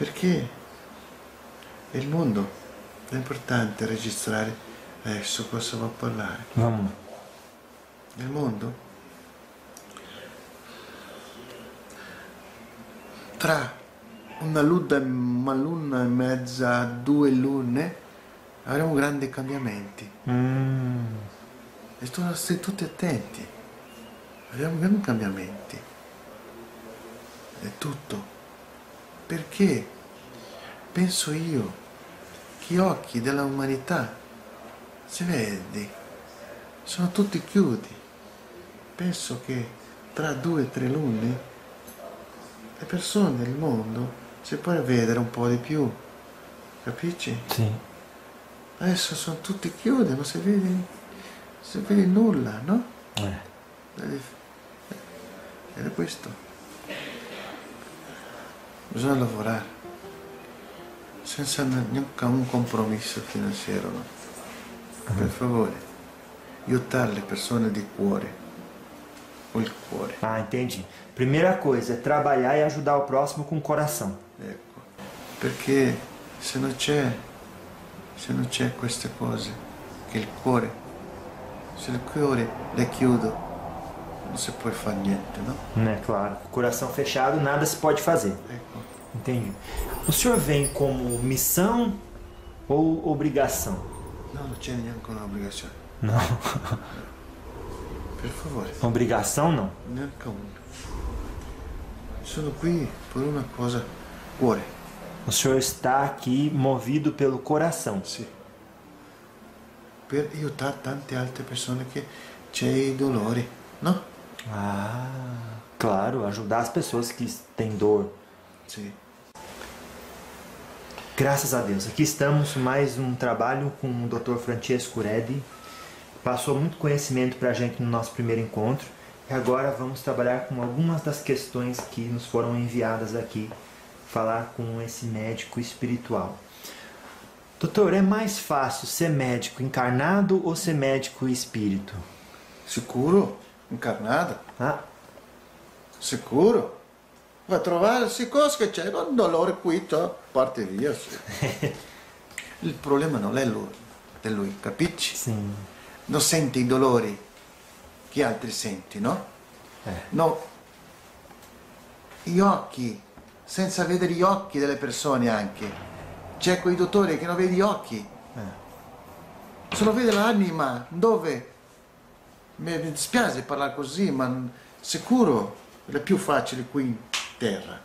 Perché il mondo è importante registrare adesso cosa va a parlare. Lá. Il mondo tra una luna, una luna e mezza, due lune avremo grandi cambiamenti. Hum, E stai tutti attenti. Abbiamo grandi cambiamenti. È tutto. Perché penso io che gli occhi dell'umanità, si vedi, sono tutti chiudi. Penso che tra due o tre lune le persone del mondo si può vedere un po' di più. Capisci? sim. Adesso sono tutti chiudi, non si vede, non si vede nulla, no? É. Ed è questo. Bisogna lavorare. Senza neanche un compromesso finanziario, no? Per favore, aiutare le persone di cuore. Il cuore. Ah, entendi. Primeira coisa é trabalhar e ajudar o próximo com o coração. Ecco. Perché se non c'è, se non c'è queste cose, che il cuore, se il cuore le chiudo, non si può fare niente, no? Né, claro. O coração fechado, nada se pode fazer. Ecco. Entendi. O senhor vem como missão ou obrigação? No, non c'è neanche un'obbligazione. Não. Per favore, Obrigação não. neanche una. Sono qui per una cosa, cuore. O senhor está aqui movido pelo coração. Sì. Per aiutare tante altre persone che c'è i dolori, no? Ah, claro, ajudar as pessoas que têm dor. Sì. Graças a Deus. Aqui estamos, mais um trabalho com o Dr. Francesco Redi. Passou muito conhecimento para a gente no nosso primeiro encontro. E agora vamos trabalhar com algumas das questões que nos foram enviadas aqui. Falar com esse médico espiritual. Doutor, é mais fácil ser médico encarnado ou ser médico espírito? Sicuro? Incarnata? Ah, Sicuro? Va a trovare, sì, cosa che c'è? Un dolore qui, parte via. sì. Il problema non è lui, è lui, capisci? sim. Non senti i dolori che altri senti, no? Eh. No. Gli occhi, senza vedere gli occhi delle persone anche. C'è quei dottori che non vedi gli occhi. Eh. Solo vede l'anima, dove? Mi dispiace parlare così, ma sicuro è più facile qui terra.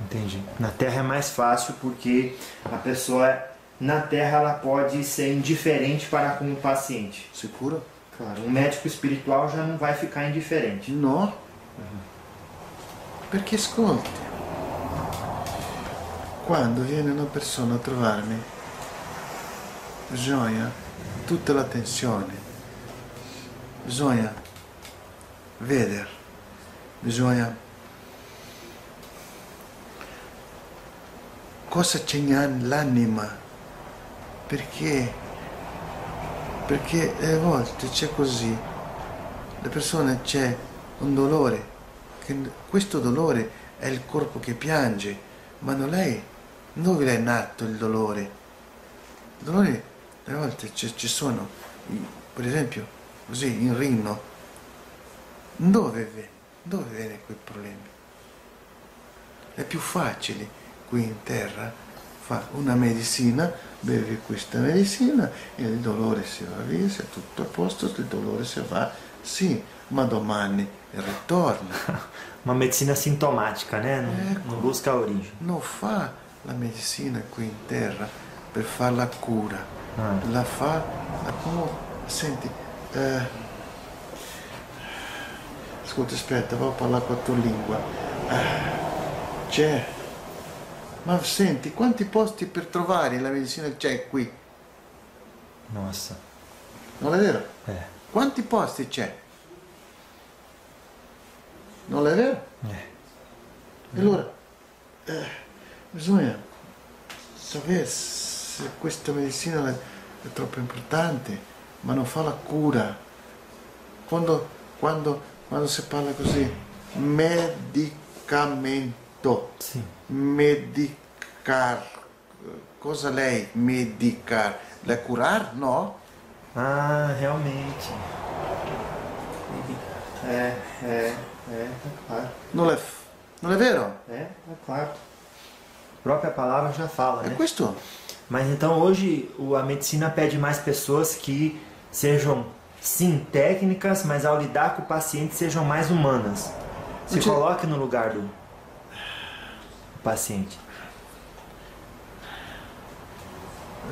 Entendi. Na Terra é mais fácil porque a pessoa na Terra ela pode ser indiferente para com o paciente. Sicuro? Claro, um médico espiritual já não vai ficar indiferente. No. Perché ascolti, quando viene una persona a trovarmi, bisogna tutta l'attenzione, bisogna vedere, bisogna cosa c'è nell'anima, perché, perché a volte c'è così, le persone c'è un dolore, questo dolore è il corpo che piange, ma non è dove è nato il dolore. Il dolore a volte ci, sono, per esempio, così in rino, dove viene, dove viene quei problemi? È più facile qui in terra fa una medicina, bevi questa medicina e il dolore si va via, se è tutto a posto, il dolore si va, sì, ma domani ritorna. Uma medicina sintomática, né? Não, Ecco. não busca origem. Non fa la medicina qui in terra per fare la cura, Ah. la fa la come senti eh, ascolta aspetta vado a parlare tua lingua Eh, c'è ma senti quanti posti per trovare la medicina c'è qui Nossa. non è vero? É. quanti posti c'è? non è vero? É. E allora eh, bisogna sapere se questa medicina è, è troppo importante, ma non fa la cura. Quando, quando, quando si parla così, medicamento. Sim. Medicar. Cosa lei? Medicar. Lei curar? No. Ah, realmente. É, é, é, é claro. Non è, non è vero? É, é claro. A própria palavra já fala, È né? questo? Mas então hoje a medicina pede mais pessoas que sejam, sim, técnicas, mas ao lidar com o paciente sejam mais humanas. Se tinha- coloque no lugar do paciente.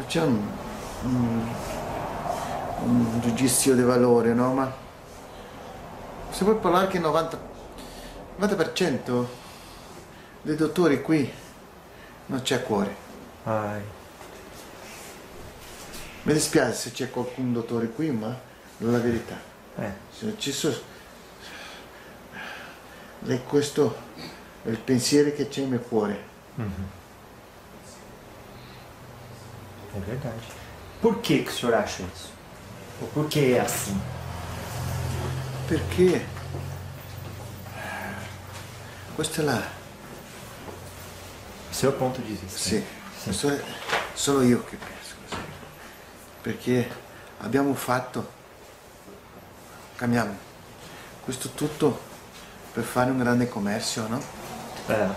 C'è un, un, un giudizio di valore, no? Ma si può parlare che il 90, 90% dei dottori qui non c'è cuore. Ai, Mi dispiace se c'è qualcun dottore qui, ma la verità. é. Se ci so- E questo è il pensiero che c'è nel cuore. É verdade. Por que, que o senhor acha isso? Ou por que é assim? Perché questo è là. O seu ponto de vista. Sì, è solo io che penso così. Perché abbiamo fatto, cambiamo questo tutto per fare un grande commercio, no? É.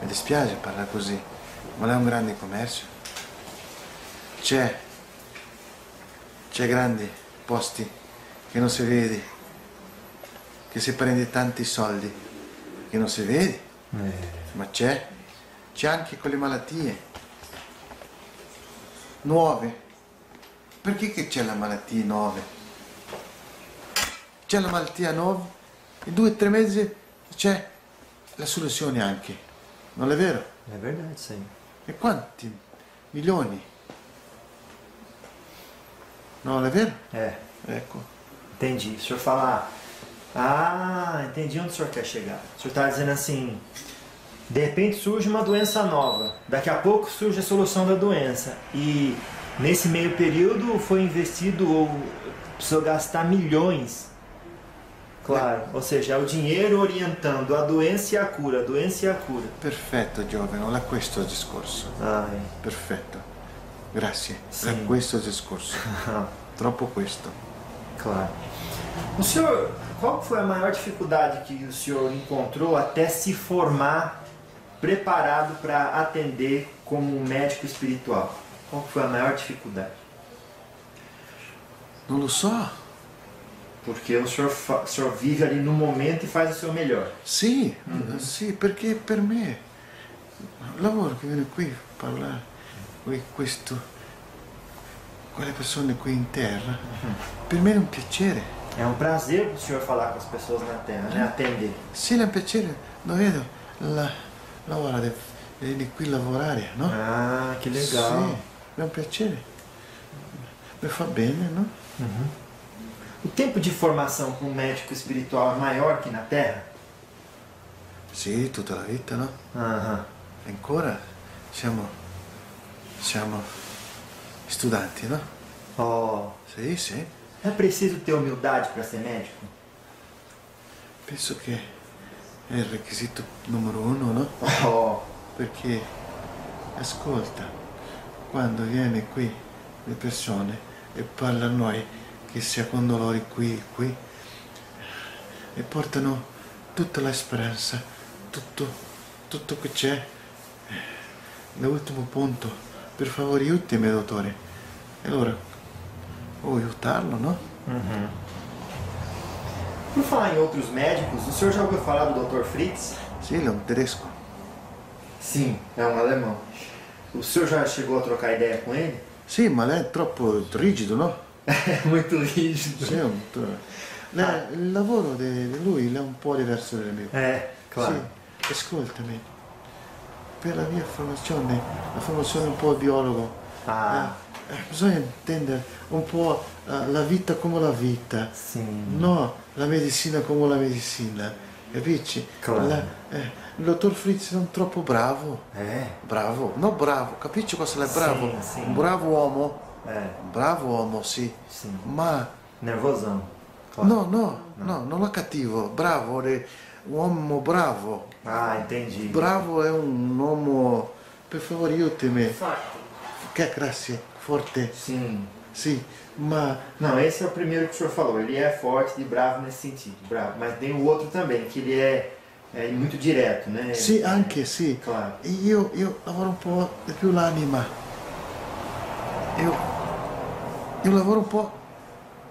Mi dispiace parlare così, ma è un grande commercio. C'è, c'è grandi posti che non si vede, che si prende tanti soldi, che non si vede, É. ma c'è, c'è anche quelle malattie nuove. Perché che c'è la malattia nuove? C'è la malattia nuova, in due o tre mesi c'è la soluzione anche, non è vero? É verdade isso aí. E quanti milioni? Non è vero? É. Ecco. Entendi. O senhor fala. Ah, entendi onde o senhor quer chegar. O senhor está dizendo assim. De repente surge uma doença nova. Daqui a pouco surge a solução da doença. E nesse meio período foi investido ou precisou gastar milhões. Claro. Ou seja, é o dinheiro orientando a doença e a cura, a doença e a cura. Perfetto giovane, non è questo il discorso. Ai. Perfetto. Grazie. Sì. È questo il discorso. Troppo questo. Claro. O senhor, qual foi a maior dificuldade que o senhor encontrou até se formar preparado para atender como um médico espiritual? Qual foi a maior dificuldade? Lo so. Porque o senhor, o senhor vive ali no momento e faz o seu melhor. Sì, sì, perché per me il lavoro che viene qui a parlare con questo, quelle persone qui in terra, per me è un piacere. É um prazer o senhor falar com as pessoas na Terra, né? Atender. Sì, è un piacere, non vedo la, la ora di venire qui a lavorare, no? Ah, que legal. Sì, un piacere. Mi fa bene, no? O tempo de formação para um médico espiritual é maior que na Terra? Sì, tutta la vita, no? Aham. Ancora siamo, siamo studanti, no? Oh, Sì, sì. é preciso ter humildade para ser médico? Penso che è il requisito numero uno, no? Oh, Perché, ascolta, quando viene qui le persone e parla a noi che sia con dolori qui e qui, e portano tutta la speranza, tutto, tutto che c'è. L'ultimo punto, per favore aiutami dottore. E allora, vuoi aiutarlo, no? Por falar em outros médicos, o senhor já ouviu falar do Dr. Fritz? Sì, è un tedesco. Sim, é um alemão. O senhor já chegou a trocar ideia com ele? Sì, ma lei è troppo rigido, no? É muito rígido. Sì, un- lei- il lavoro di di lui è un po' diverso dal mio. É, claro. Sì, ascoltami, per la mia formazione, la formazione un po' biologo, Ah, eh, bisogna intendere un po' eh, la vita come la vita, sim. no la medicina come la medicina, capisci? Claro. La- eh, il dottor Fritz è un troppo bravo, É, bravo, no bravo, capisci cosa è bravo? Sì, sì. Un bravo uomo, é, un bravo uomo sì, sim. ma Nervosão. claro. No, no, no, non è cattivo, bravo, è un uomo bravo. Ah, entendi. Bravo è un uomo, per favore aiutami. Forte. Che grazie, forte. Sim. Sì, ma Não, esse é o primeiro que o senhor falou. Ele é forte e bravo nesse sentido. Bravo. Mas tem o outro também, que ele é, é muito direto, né? sì, anche sì. Claro. E Io, io lavoro un po' di più l'anima. Io, io lavoro un po'.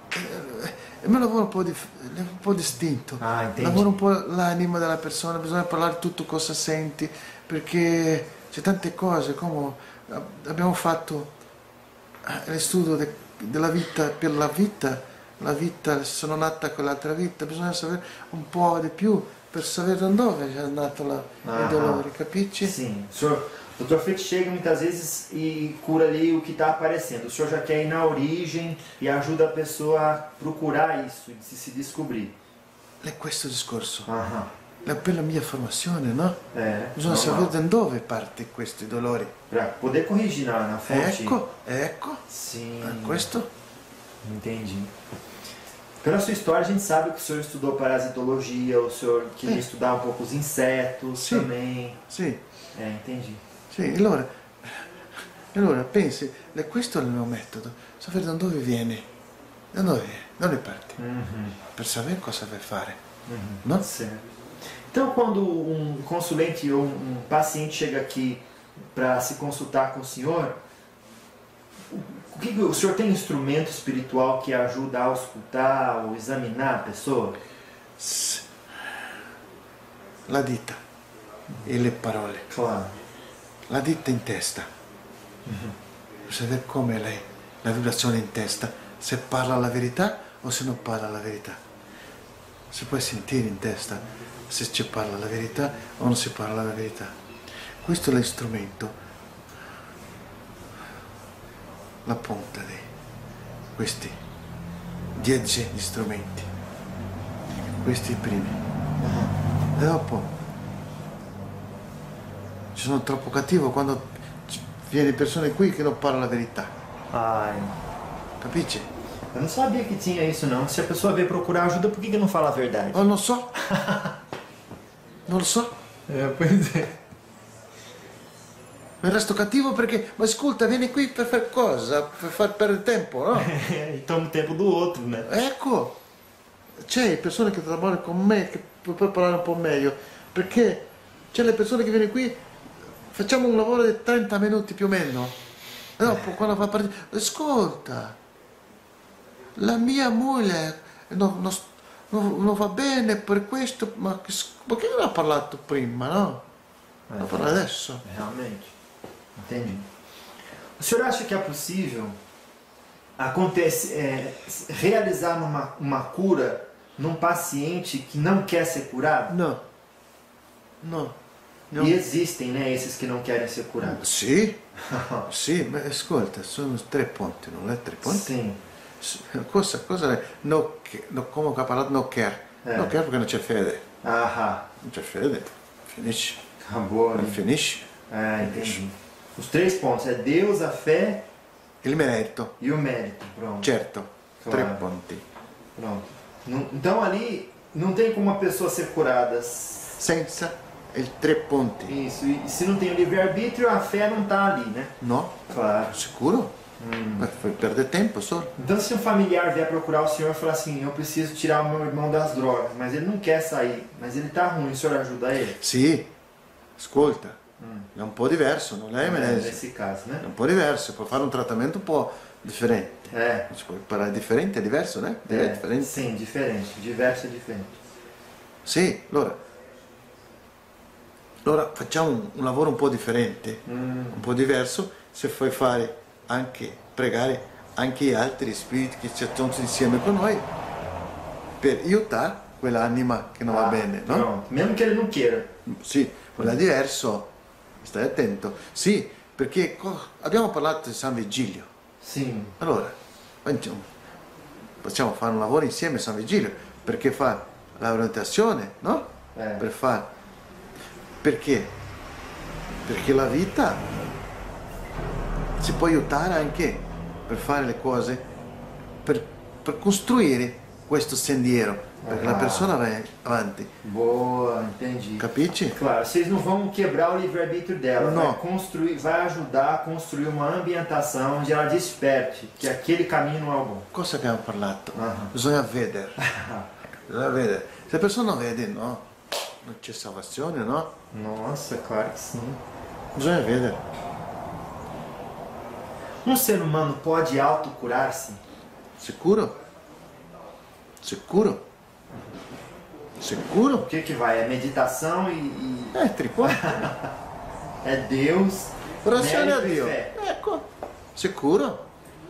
eh, Il mio lavoro è un po', è un po' distinto. Ah, lavoro un po' l'anima della persona, bisogna parlare tutto cosa senti, perché c'è tante cose, come eh, abbiamo fatto eh, studio de- della vita per la vita, la vita, sono nata con l'altra vita, bisogna sapere un po' di più per sapere dove è nato la, Ah. il dolore, capisci? Sim. O senhor, o Dr. Chega muitas vezes e cura ali o que está aparecendo. O senhor já quer ir na origem e ajuda a pessoa a procurar isso, de se descobrir. È questo il discorso. Aham. È per la mia formazione, no? É. Bisogna sapere da dove parte questi dolori. Pra poder corrigir na, na fonte. Ecco, ecco, Sim. è questo. Entendi. Pela sua história, a gente sabe que o senhor estudou parasitologia, o senhor queria estudar um pouco os insetos Sim. também. Sì, É, entendi. sì, allora, allora pensi, è questo il mio metodo, sapere da dove viene, da dove, da dove parte, Uhum. per sapere cosa deve fare, Uhum. no? Certo. Então, quando um consulente ou um paciente chega aqui para se consultar com o senhor, o senhor tem instrumento espiritual que ajuda a auscultar ou examinar a pessoa? La dita e le parole, Claro. la dita in testa, per sapere come lei, la vibrazione in testa, se parla la verità o se non parla la verità. Si può sentire in testa se ci parla la verità o non si parla la verità. Questo è l'istrumento, la punta di questi dieci strumenti, questi primi. E dopo ci sono troppo cattivo quando viene persone qui che non parlano la verità, Ai, capisci? eu não sabia que tinha isso não. Se a pessoa veio procurar ajuda, por que, que não fala a verdade? Non lo so, non lo so. É, pois é. Mi resto cattivo perché, ma ascolta, vieni qui per fare cosa? Per far perdere tempo, no? toma o tempo do outro, né? Ecco, c'è persone che lavorano con me che puoi parlare un po' meglio, perché c'è le persone che vengono qui, facciamo un lavoro di 30 minuti più o meno, e dopo quando fa partire, ascolta, la mia moglie non, non- non- non va bene per questo, ma che, perché non ha parlato prima, no? Ma parla adesso. Realmente. Entendi. O senhor acha que é possível acontece, é, realizar uma, uma cura num paciente que não quer ser curado? No, no. no. E existem, né, esses que não querem ser curados. Sì, sì, ma ascolta, sono tre ponti, non è tre ponti? Sim. Cosa, cosa? No, no, come ha parlato no care? Eh. No care perché non c'è fede. Aham. Non c'è fede, finisce. Acabou, né? finisce. Ah, entendi. Os três pontos é Deus, a fé Il merito, e o mérito. Pronto. certo, Claro. ponti. Pronto. Não- Então ali não tem como a pessoa ser curada. Senza il tre ponti. Isso. E se não tem o livre-arbítrio, a fé não tá ali, né? No? Claro. Sicuro? Ma fai perdere tempo solo. Então se um familiar vier procurar o senhor e falar assim, eu preciso tirar o meu irmão das drogas, mas ele não quer sair, mas ele tá ruim, o senhor ajuda ele? Sì, ascolta, è un po' diverso, non è É, medesimo. nesse caso, È né? un po' diverso, puoi fare un trattamento un po' differente. É. Ci puoi parlare differente, è diverso, né? È é differente. sim, diferente. Diverso é diferente. Sì, allora, allora facciamo un, un lavoro un po' differente, un po' diverso, se puoi fare anche, pregare anche gli altri spiriti che ci sono insieme con noi per aiutare quell'anima che non va Ah, bene, no? Pronto. Mesmo que ele não queira. Sì, quello è diverso, stai attento. Sì, perché abbiamo parlato di San Vigilio, Sim. allora possiamo fare un lavoro insieme a San Vigilio, perché fa la orientazione, no? É. per fare perché perché la vita si può aiutare anche per fare le cose per, per costruire questo sentiero, perché la Ah. persona va avanti. Boa, entendi. Capisci? Claro, vocês não vão quebrar o livre-arbítrio dela, Não. vai construir, vai ajudar a construir uma ambientação onde ela desperte que aquele caminho não é o bom. Cosa abbiamo parlato? Ah. Bisogna vedere. Bisogna vedere. Se la persona non vede, no, non c'è salvazione, no? Nossa, claro que sim. Bisogna vedere. Um ser humano pode autocurar-se? Sicuro? Sicuro? Sicuro? O que que vai? É meditação e, e Eh, triquato. é Deus, Orazione a mérito Dio. fé. Ecco. Sicuro?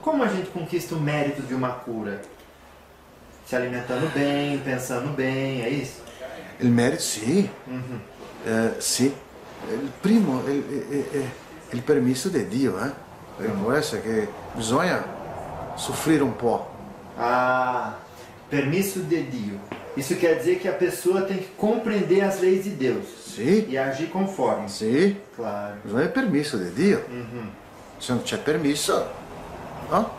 Como a gente conquista o mérito de uma cura? Se alimentando bem, pensando bem, é isso? Il merito sì. Uhum. Eh, sì. Il primo il permesso di Dio, eh? Perché può essere che bisogna soffrire un po'. Ah, permisso de Dio. Isso quer dizer que a pessoa tem que compreender as leis de Deus Sì, e agir conforme. sì. Claro. Bisogna il permesso di Dio. Uhum. Se non c'è permesso, no?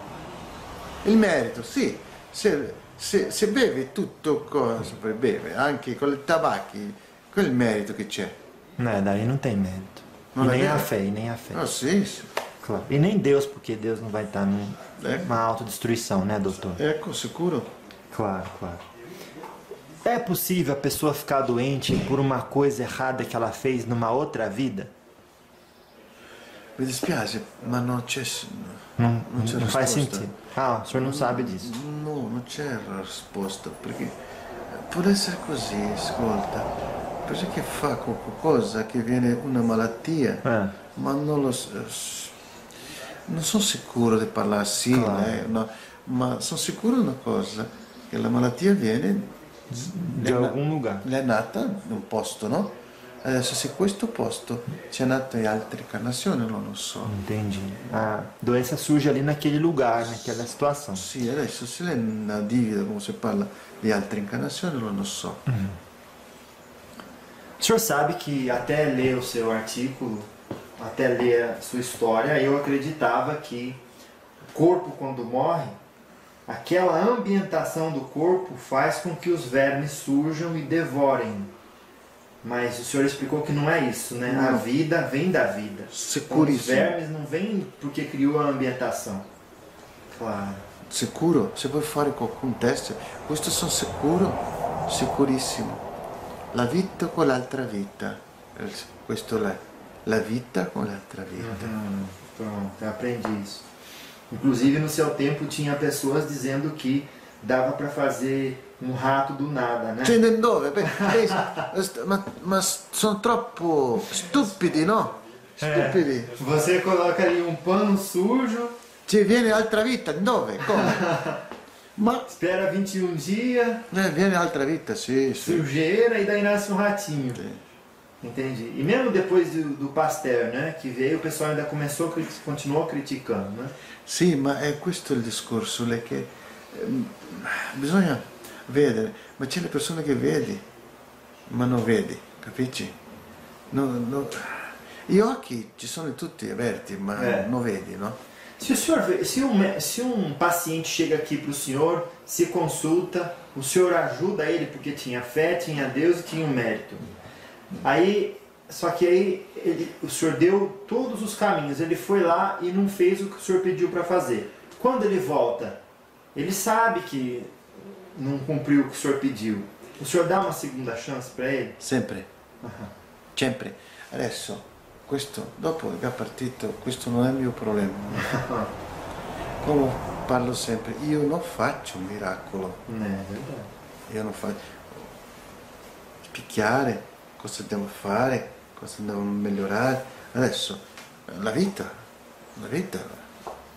Il merito, sì. Se, se, se bevi tutto cosa beve, anche con i tabacchi, quel merito che c'è. Não, daí não tem mérito. Não e é nem a fé, e nem a fé. Ah, sì, sì. Claro. E nem Deus, porque Deus não vai estar num- É. numa autodestruição, né, doutor? Ecco, sicuro. Claro, claro. É possível a pessoa ficar doente por uma coisa errada que ela fez numa outra vida? Mi dispiace, ma non c'è... Não, c'è não faz sentido. Ah, o senhor não sabe disso. No, non c'è la risposta, perché può essere così, ascolta. Perché fa qualcosa che viene una malattia, É. ma non lo so. Non sono sicuro di parlare sì, Claro. eh, no, ma sono sicuro di una cosa, che la malattia viene, De algum lugar. è nata in un posto, no? Adesso se questo posto c'è nata in altre incarnazioni, non lo so. Entendi. A doença surge ali naquele lugar, naquela situação. Sì, adesso se lei la divide come si parla di altre incarnazioni, non lo so. O senhor sabe que até ler o seu artículo, até ler a sua história, eu acreditava que o corpo quando morre, aquela ambientação do corpo faz com que os vermes surjam e devorem. Mas o senhor explicou que não é isso, né? A Não. vida vem da vida. Então, os vermes não vêm porque criou a ambientação. Claro. Sicuro? Se vuoi fare qualcun test, questo sono sicuro, sicurissimo. La vita con l'altra vita. Questo è la vita con l'altra vita. Hum, pronto, aprendi isso. Inclusive no seu tempo tinha pessoas dizendo que dava para fazer um rato do nada, né? Cioè, dove? Beh, eh, st- ma, ma sono troppo stupidi, no? Stupidi. Você coloca ali um pano sujo, Ci viene altra vita, dove? Come? Ma espera 21 dias, eh, viene altra vita, sì, sì. sujeira e daí nasce um ratinho. Sì. Entendi. E mesmo depois do, do Pasteur, né, que veio, o pessoal ainda começou, continuou criticando, né? Sì, ma è questo il discorso, lei che ehm, bisogna vedere, ma c'è le persone che vedi, ma non vedi, capisci? No, no. Gli occhi ci sono tutti aperti, ma Eh. non vedi, no? Se senhor se um, se um paciente chega aqui para o senhor, se consulta, o senhor ajuda ele porque tinha fé, tinha Deus e tinha um mérito. Aí, só que aí ele- o senhor deu todos os caminhos, ele foi lá e não fez o que o senhor pediu para fazer. Quando ele volta, ele sabe que não cumpriu o que o senhor pediu. O senhor dá uma segunda chance para ele? Sempre, sempre. Adesso, questo, dopo che è partito, questo non è il mio problema. Come parlo sempre, io non faccio un miracolo, verdade. io non faccio spicchiare cosa devo fare, cosa devo migliorare. Adesso, la vita, la vita,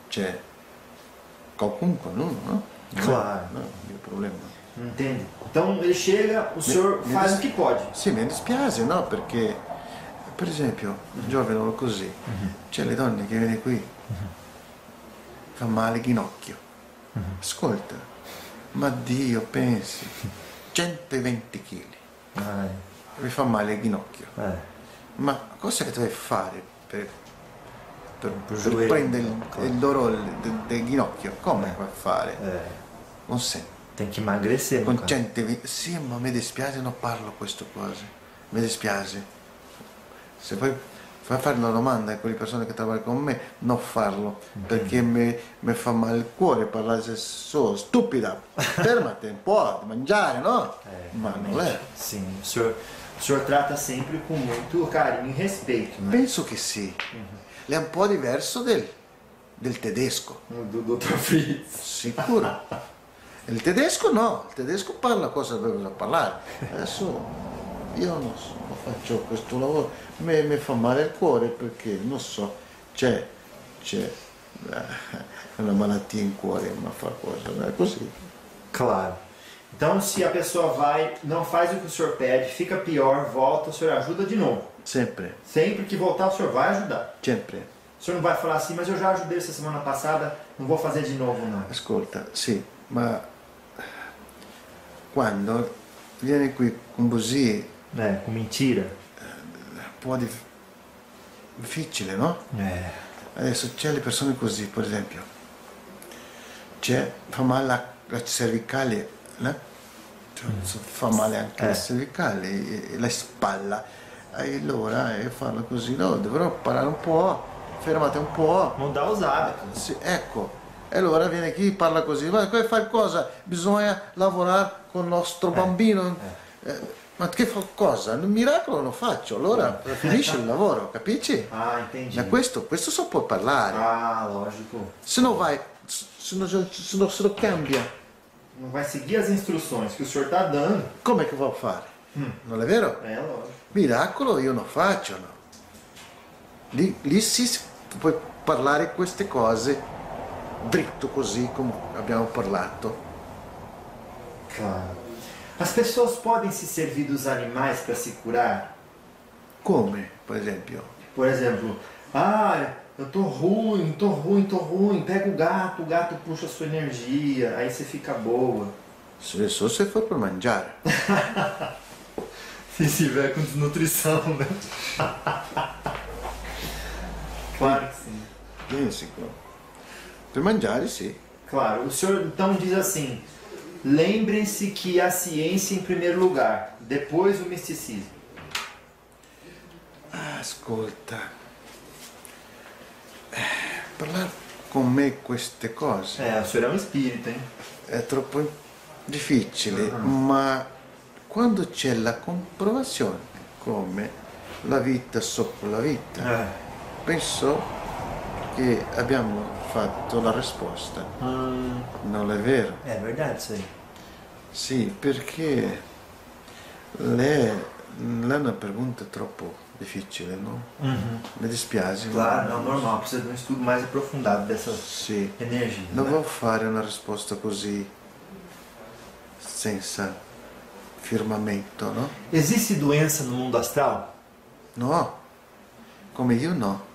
c'è qualcuno, no? no? Non è- Claro. No, il mio problema. Entende? Então ele chega, o senhor me faz dis- o que pode. Sì, mi dispiace, no? Perché, per esempio, un giovane o così, c'è le donne che viene qui, fa male ginocchio. Ascolta, ma Dio, pensi, 120 kg, mi fa male il ginocchio. Ma cosa che devi fare per, per, per prendere il, no? il dolore del, del ginocchio? Come Eh. puoi fare? É. Non sente. Tem que emagrecer, no con caso. 120 sì ma mi dispiace non parlo queste cose mi dispiace se poi fai fare una domanda a quelle persone che lavorano con me non farlo perché mi, mi fa male il cuore parlare se so stupida fermati un po' di mangiare no? É, ma non è o senhor, o senhor trata sempre com muito carinho e respeito, né? penso che sì è un po' diverso del, del tedesco Do Dr. Fritz. Sicuro. Il tedesco no, il tedesco parla cosa deve parlare. Adesso io non so, faccio questo lavoro, mi, mi fa male il cuore perché non so, c'è, c'è eh, una malattia in cuore, ma fa cosa, è così. Claro. Então, se a pessoa vai, não faz o que o senhor pede, fica pior, volta, o senhor ajuda de novo. Sempre, Sempre que voltar, o senhor vai ajudar. sempre. O senhor não vai falar assim, mas eu já ajudei essa semana passada, não vou fazer de novo, não. Ascolta, sì, ma quando vieni qui con così É, com mentira. un po' di difficile, no? É. Adesso c'è le persone così, per esempio, c'è, fa male la, la cervicale, né? Cioè, so- Fa male anche Eh. la cervicale, e- e la spalla. E allora eh, farlo così, no, dovrò parlare un po', fermate un po'. Mudar os hábitos. Sì, ecco. E allora viene chi parla così, ma poi fare cosa? Bisogna lavorare con il nostro bambino. Eh, ma che fa cosa? Un miracolo lo faccio, allora finisce il lavoro, capisci? Ah, entendi. Ma questo, questo so può parlare. Ah, lógico. Se não vai, se não, se não, se não cambia, Não vai seguir as instruções que o senhor está dando. come che vuoi fare? Non è vero? É, lógico. Miracolo io non faccio, no. Lì, lì si puoi parlare queste cose dritto così come abbiamo parlato. Claro. As pessoas podem se servir dos animais para se curar? Come, per esempio? Por exemplo, ah, eu tô ruim, tô ruim, tô ruim. Pega o gato, o gato puxa a sua energia, aí você fica boa. Se se for per mangiare. Se estiver com desnutrição, né? claro que sim. Io sicuro. Per mangiare sì. Claro. O senhor então diz assim: lembrem-se que a ciência em primeiro lugar, depois o misticismo. Ascolta. parlare con me queste cose. Eh, a Sueriamo È troppo difficile, uh ma quando c'è la comprovazione, come la vita sopra la vita, uh penso che abbiamo fatto la risposta. Uh. Non è vero? È vero, sì. Sì, perché le. Lei è una pregunta troppo difficile, no? Mi dispiace. Claro, não, normal. Precisa de um estudo mais aprofundado dessas Sì. energias. Non né? vuoi fare una risposta così senza firmamento, no? Existe doença no mundo astral? No, come io no.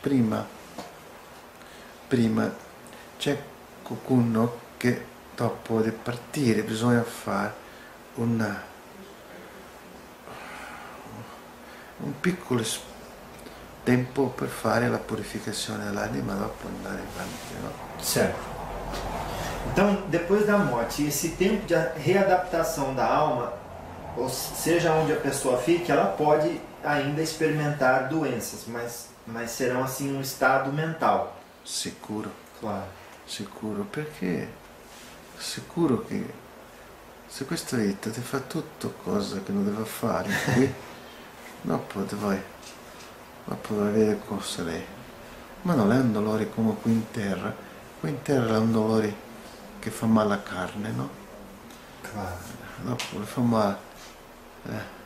Prima, prima c'è qualcuno che dopo di partire bisogna fare una, un piccolo tempo per fare la purificazione dell'anima, dopo andare avanti, no? Certo. Então, depois da morte, esse tempo de readaptação da alma, ou seja onde a pessoa fique, ela pode ainda experimentar doenças, mas, mas serão assim um estado mental. Sicuro. Claro. Sicuro, perché sicuro che se questa vita ti fa tutto cosa che non deve fare qui, ti vai, dopo vai vedere cosa è. Ma non è un dolore come qui in terra, qui in terra è un dolore che fa male alla carne, no? Claro. Le fa male. Eh.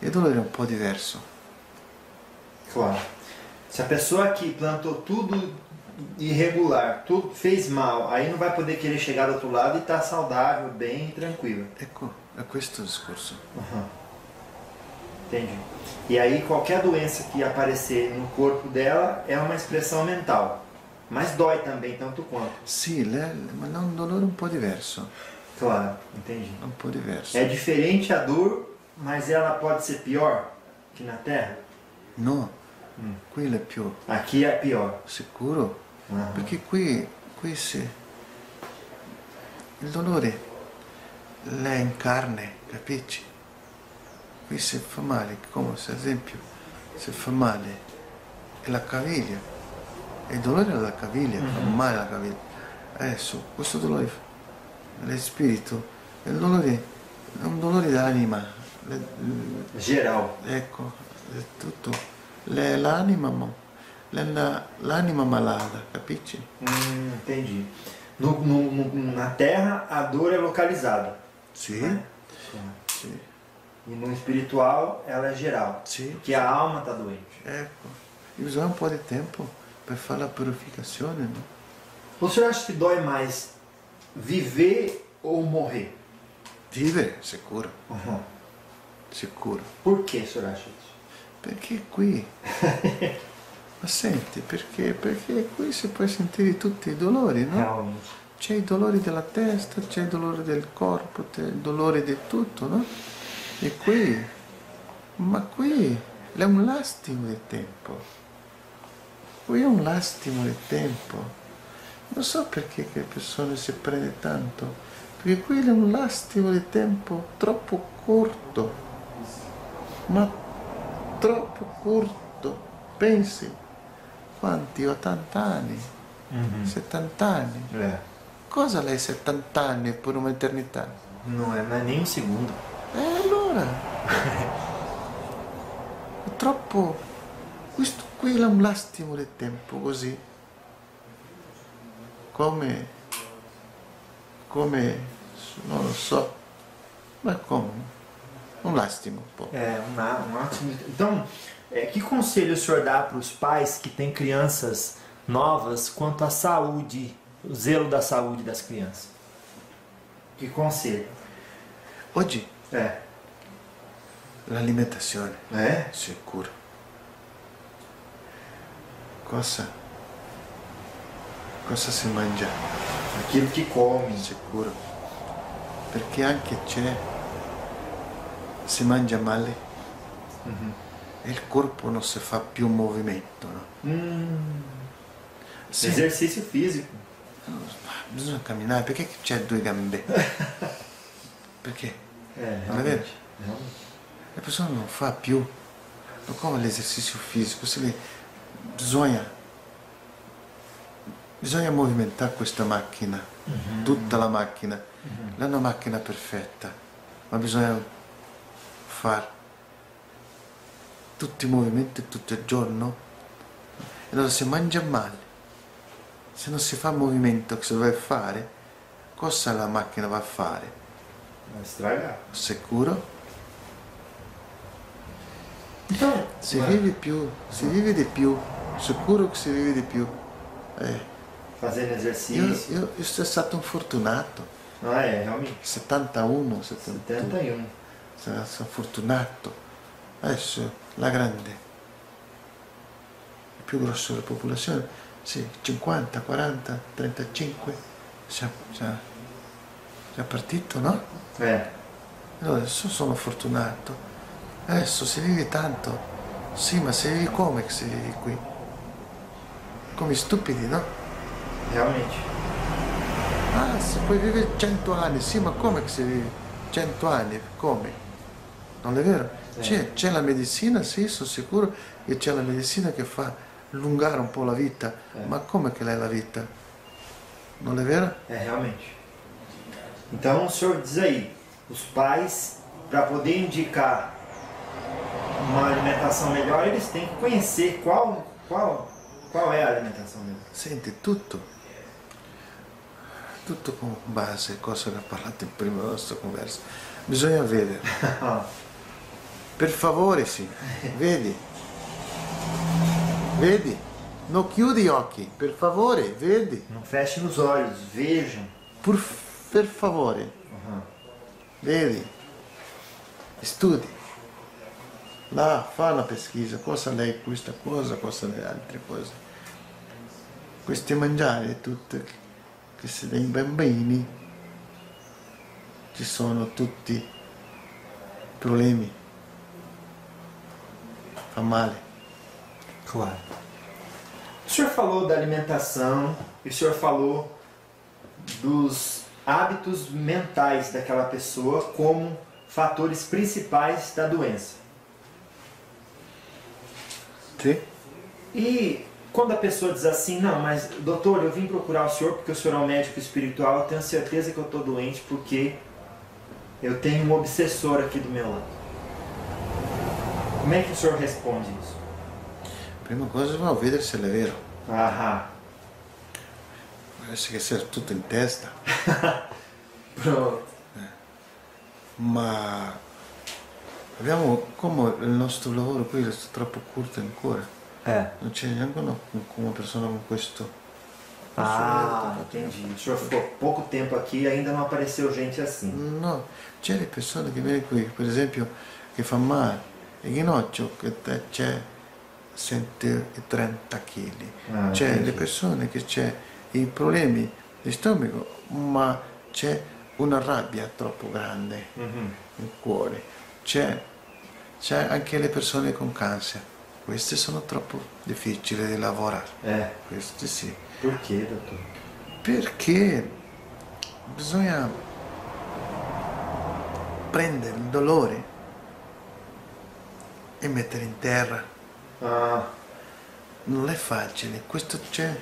E Il dolore è un po' diverso. Claro. Se a pessoa aqui plantou tudo irregular, tudo fez mal, aí não vai poder querer chegar do outro lado e estar saudável, bem e tranquilo. Ecco, è questo il discorso. Entendi. E aí qualquer doença que aparecer no corpo dela é uma expressão mental. Mas dói também, tanto quanto. Sì, le- ma è un dolore un po' diverso. Claro, entendi. Un po' diverso. É diferente a dor, mas ela pode ser pior que na Terra? No, quello è più Aqui é pior. sicuro, Aham. perché qui, qui si, il dolore è in carne, capisci? Qui se fa male, come se ad esempio se fa male è la caviglia, e il dolore alla caviglia, fa male la caviglia. Adesso questo dolore è spirito, è il dolore, è un dolore dell'anima, le- Geral. ecco, è tutto, Le- l'anima, ma- la- l'anima malata, capisci? Hum, entendi. No- no- na Terra, a dor é localizada. Sì, né? sì, E no espiritual, ela é geral. sì. Porque a alma está doente. Ecco, bisogna un po' di tempo per fare la purificazione, no? O senhor acha que dói mais viver ou morrer? Vivere, sicuro, Uhum. sicuro. Por que o senhor acha isso? Perché qui? Ma senti, perché? Perché qui si può sentire tutti i dolori, no? C'è i dolori della testa, c'è il dolore del corpo, c'è il dolore di tutto, no? E qui, ma qui è un lastimo di tempo. Qui è un lastimo di tempo. Non so perché le persone si prende tanto, perché qui è un lastimo di tempo troppo corto, ma troppo corto. Pensi, quanti? 80 anni, 70 anni. É. Cosa lei 70 anni per un'eternità? Não é, não é nem um segundo. E allora? È troppo... Questo qui è un lastimo di tempo così. Come... Come... Non lo so. Ma come? Un lastimo un po'. É, um, á- um ótimo. Então, é, que conselho o senhor dá para os pais que têm crianças novas quanto à saúde, o zelo da saúde das crianças? Que conselho? Oggi É. l'alimentazione, É? sicuro. Cosa? Cosa si mangia? Aquilo que come. Sicuro. Perché anche c'è, si mangia male e il corpo non si fa più movimento, no? Hum, Sì, exercício físico. bisogna camminare, perché c'è due gambe? Perché? É, Non è vero? realmente. La persona non fa più, non come l'esercizio fisico, si vede, bisogna, bisogna movimentare questa macchina, tutta la macchina, non è una macchina perfetta, ma bisogna fare tutti i movimenti tutto il giorno. E allora si mangia male, se non si fa movimento che si deve fare, cosa la macchina va a fare? Sicuro? Então, Si vive più, si vive di più, sicuro che si vive di più. Eh, fazendo io, exercício. io, io sono stato un fortunato, Ah, é, realmente. 71, 72, 71. sono sono fortunato. Adesso la grande, il più grosso della popolazione, sì, 50, 40, 35, già, già, già partito, no? É. Allora, adesso sono fortunato. Adesso si vive tanto. Sì, ma si vive come si vive qui? Come stupidi, no? Realmente. Ah, si puoi vivere 100 anni, sì, ma come si vive 100 anni? Come? Non è vero? C'è, c'è la medicina, sì, sono sicuro che c'è la medicina che fa allungare un po' la vita, Eh. ma come che è la vita? Non è vero? É, realmente. Então o senhor diz aí, os pais, para poder indicar uma alimentação melhor, eles têm que conhecer qual, qual, qual é a alimentação melhor. Senti, tutto, tutto con base, cosa che in prima della nostra conversa, bisogna vedere. Per favore, sì, vedi, vedi, non chiudi gli occhi, per favore, vedi, Não fechem os olhos, vejam. Por, per favore, vedi, studi. Là, fa una pesquisa, cosa lei questa cosa, cosa le altre cose. Questi mangiare tutte che si dai bambini ci sono tutti problemi. Fa male. Claro. O senhor falou da alimentação e o senhor falou dos hábitos mentais daquela pessoa como fatores principais da doença. Sì? E quando a pessoa diz assim, não, mas doutor, eu vim procurar o senhor porque o senhor é um médico espiritual, eu tenho certeza que eu estou doente porque eu tenho um obsessor aqui do meu lado. Como é que o senhor responde isso? Prima cosa va a vedere se Parece che sia tutto in testa, Pronto. ma abbiamo come il nostro lavoro qui è troppo corto ancora. É. Non c'è neanche una, una persona con questo. Ah, entendi. O senhor ficou pouco tempo aqui e ainda não apareceu gente assim. No, c'è le persone che vengono qui, per esempio, che fa male, il ginocchio che c'è 130 kg. Ah, c'è le persone che c'è i problemi di stomaco, ma c'è una rabbia troppo grande Uhum. nel cuore. C'è, c'è anche le persone con cancer. Queste sono troppo difficili da lavorare. É. Queste sì. Por quê, doutor? Perché bisogna prendere il dolore e mettere in terra. Ah, Non è facile, questo c'è.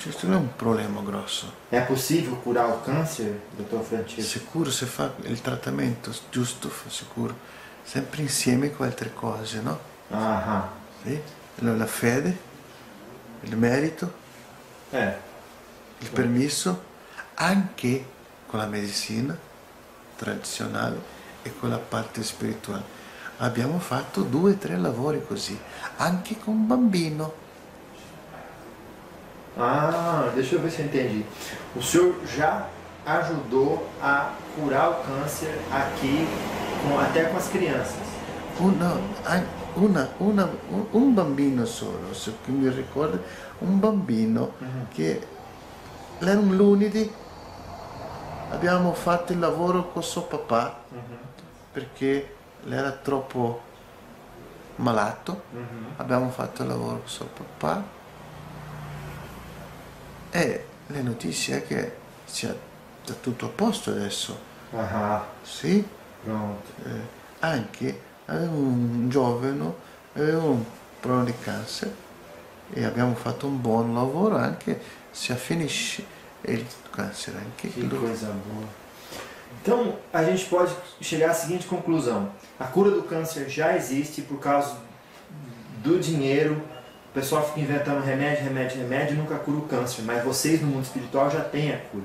Questo non è un problema grosso. é possível curar o câncer, doutor Francisco? Sicuro se fa il trattamento giusto, sicuro. Sempre insieme con altre cose, no? Aham. Sì? La la fede, il merito, É. il permesso, anche con la medicina tradizionale e con la parte spirituale. Abbiamo fatto due o tre lavori così, anche con un bambino. Ah, deixa eu ver se eu entendi. O senhor já ajudou a curar o câncer aqui, com- até com as crianças. Una- una- un- un bambino solo, se che mi ricordo, un bambino che era un lunedì, abbiamo fatto il lavoro con suo papà perché era troppo malato, abbiamo fatto il lavoro con suo papà e le notizie è che sia sta tutto a posto adesso, Aham. sì? Pronto. Eh, anche aveva un giovane, aveva un problema di cancer e abbiamo fatto un buon lavoro anche se finisce il câncer anche Que lui. coisa boa. Então, a gente pode chegar à seguinte conclusão: a cura do câncer já existe por causa do dinheiro. O pessoal fica inventando remédio, remédio, remédio e nunca cura o câncer. Mas vocês no mundo espiritual já têm a cura.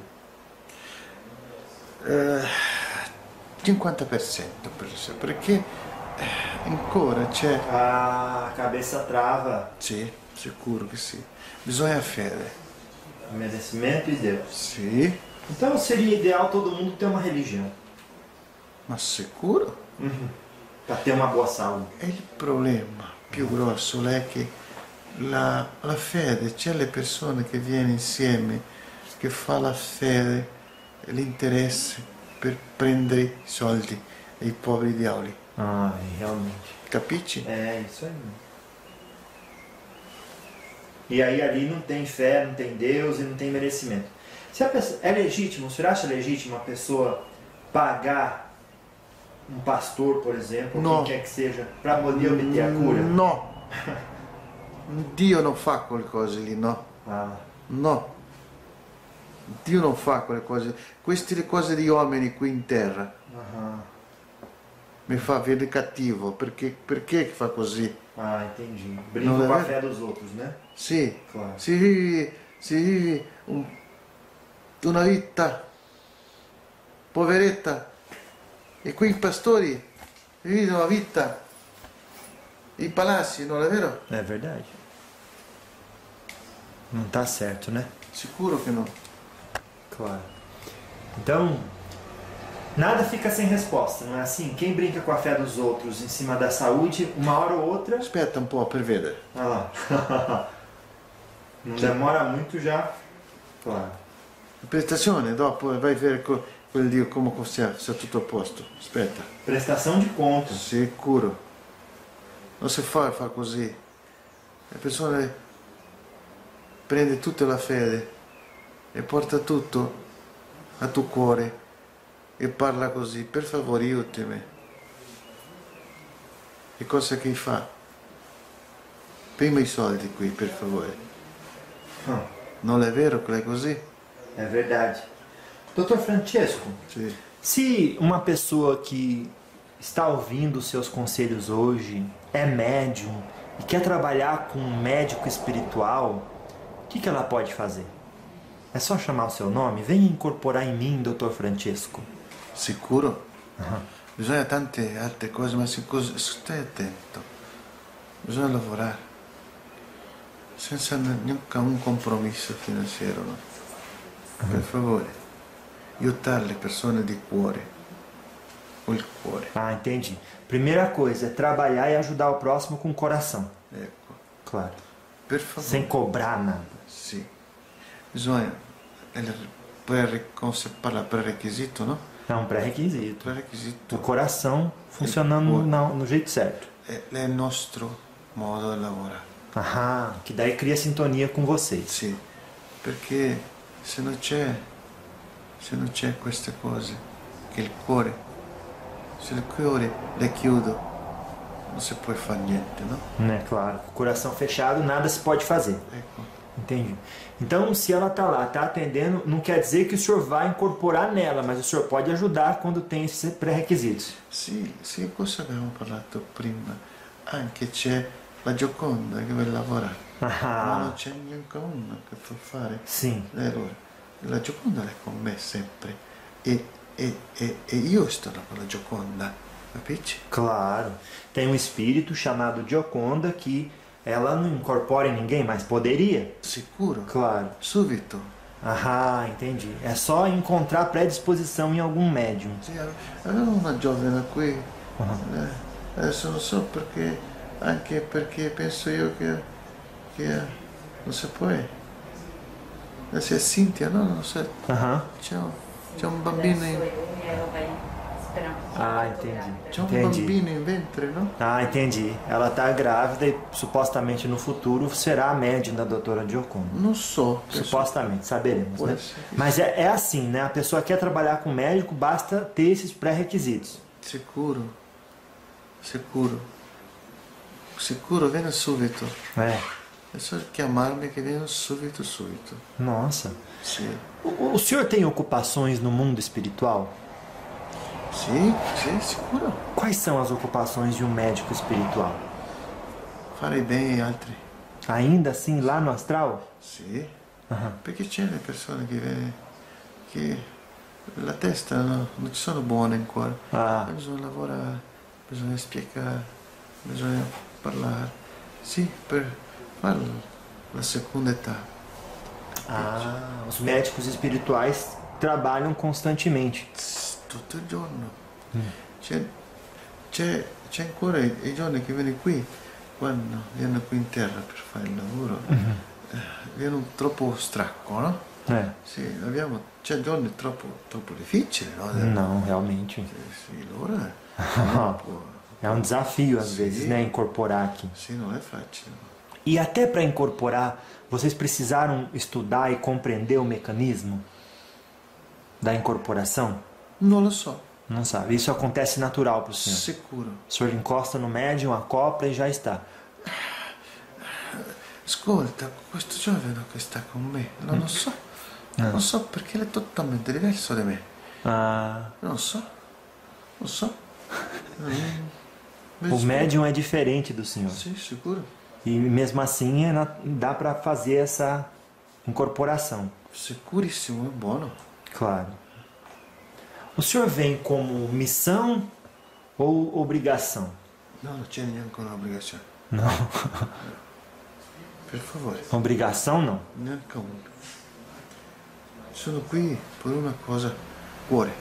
Eh, 50% per sé, perché eh, ancora c'è, Ah, a cabeça trava. sì, sicuro che sì, bisogna fede, Merecimento e Deus. sì, Então seria ideal todo mundo ter uma religião. ma sicuro? Para ter uma boa saúde. E il problema più grosso è che la, la fede, c'è le persone che viene insieme, che fa la fede l'interesse per prendere i soldi ai poveri diavoli. Ah, realmente. Capisci? É, isso aí. E aí ali não tem fé, não tem Deus e não tem merecimento. Se a pessoa, é legítimo, o senhor acha legítimo a pessoa pagar um pastor, por exemplo, Não. quem quer que seja, para poder obter a cura? No, Dio non fa quelle cose lì, no, Ah, no. Dio non fa quelle cose, queste le cose di uomini qui in terra. aham. Mi fa vedere cattivo, perché, perché fa così? Ah, entendi. Brinca com a fé dos outros, né? Sì, Claro. si vive, si vive un- una vita poveretta e qui i pastori vivono una vita i palazzi, non è vero? É verdade. Não tá certo, né? Sicuro che no. Claro. Então, nada fica sem resposta, não é assim? Quem brinca com a fé dos outros em cima da saúde, uma hora ou outra. Aspetta un po' per vedere. Olha lá. Não demora muito já. Claro. La prestazione dopo vai a vedere co- quel Dio come sia, sia tutto a posto. Aspetta. Prestação de contas. Sicuro. Non si fa fa così. La persona prende tutta la fede e porta tutto a tuo cuore e parla così, per favore aiutami. E cosa che fa? Prima i soldi qui, per favore. Hum, Non è vero che è così? é verdade. Doutor Francesco. Se uma pessoa que está ouvindo seus conselhos hoje é médium e quer trabalhar com um médico espiritual, que, que ela pode fazer? É só chamar o seu nome? Venha incorporar em mim, Dr. Francesco. Sicuro? Bisogna tante altre cose, ma stai attento. Bisogna lavorare. Senza neanche un compromesso finanziario, no? Per favore. Aiutare le persone di cuore. Il cuore. Ah, entendi. Primeira coisa é trabalhar e ajudar o próximo com o coração. Ecco. Claro. Sem cobrar nada. Sì. Bisogna. il pre- come si parla prerequisito, no? É um pré-requisito. Prerequisito O coração funcionando no, no jeito certo. è, è il nostro modo di lavorare. Ah, que daí cria sintonia com vocês. Sì, perché se non c'è, se non c'è queste cose, che il cuore, se il cuore le chiudo, non si può fare niente, no? Né, claro. Com o coração fechado, nada se pode fazer. Ecco, Entendi. Então, se ela tá lá, tá atendendo, não quer dizer que o senhor vai incorporar nela, mas o senhor pode ajudar quando tem esses pré-requisitos. sì, sì, cosa abbiamo parlato prima? Anche c'è la Gioconda che vuole lavorare, ma non Ah, c'è neanche una che può fare sim. l'errore. La Gioconda è con me sempre e, e, e, e io sto con la Gioconda, capisci? Claro. Tem um espírito chamado Gioconda que ela não incorpora em ninguém, mas poderia. Sicuro? Claro. Subito. Ah, entendi. É só encontrar predisposição em algum médium. Sì, avevo una giovane qui, eh, adesso non so perché, anche perché penso io che, che non si può. Se è Cintia, no? Non so, Aham. c'è, c'è un bambino in, Ah, entendi. c'è un Entendi. bambino in ventre, no? Ah, entendi. Ela tá grávida e supostamente no futuro será a médium da doutora Gioconda. Non so. penso- Supostamente, saberemos, né? Mas é, é assim, né? A pessoa quer trabalhar com médico, basta ter esses pré-requisitos. Sicuro, sicuro, sicuro, viene subito. É. È solo chiamarmi che viene subito, subito. Nossa. Sì, O, o senhor tem ocupações no mundo espiritual? Sì, sì, sicuro. Quais são as ocupações de um médico espiritual? Fare bene agli altri. Ainda assim, lá no astral? Sì, Aham. perché c'è le persone che, vede- che la testa no, non ci sono buone ancora. Ah, Bisogna lavorare, bisogna spiegare, bisogna parlare. Sì, per fare la seconda età. ah, os médicos espirituais trabalham constantemente. Tutto il giorno. C'è, c'è, c'è ancora i, i giorni che vieni qui, quando viene qui in terra per fare il lavoro, eh, viene un troppo stracco, no? É. Sì, abbiamo, c'è giorni troppo, troppo difficili, no? Não, realmente. Sì, allora non può. É um desafio às Sim. vezes, né? Incorporar aqui. Sì, non è facile. E até para incorporar, vocês precisaram estudar e compreender o mecanismo da incorporação? Non lo so, Não sabe. Isso acontece natural para o senhor. sicuro. O senhor encosta no médium, acopla e já está. Ascolta, questo giovane che sta con me, non lo so. Non so perché è totalmente diverso da me. Ah, Non so. Non so. o médium é diferente do senhor. Sì, sicuro. E mesmo assim é na- dá para fazer essa incorporação. Sicurissimo, è buono. Claro. O senhor vem como missão ou obrigação? No, non c'è neanche un'obbligazione. Não. Per favore, Obrigação não. neanche una. Sono qui per una cosa, cuore.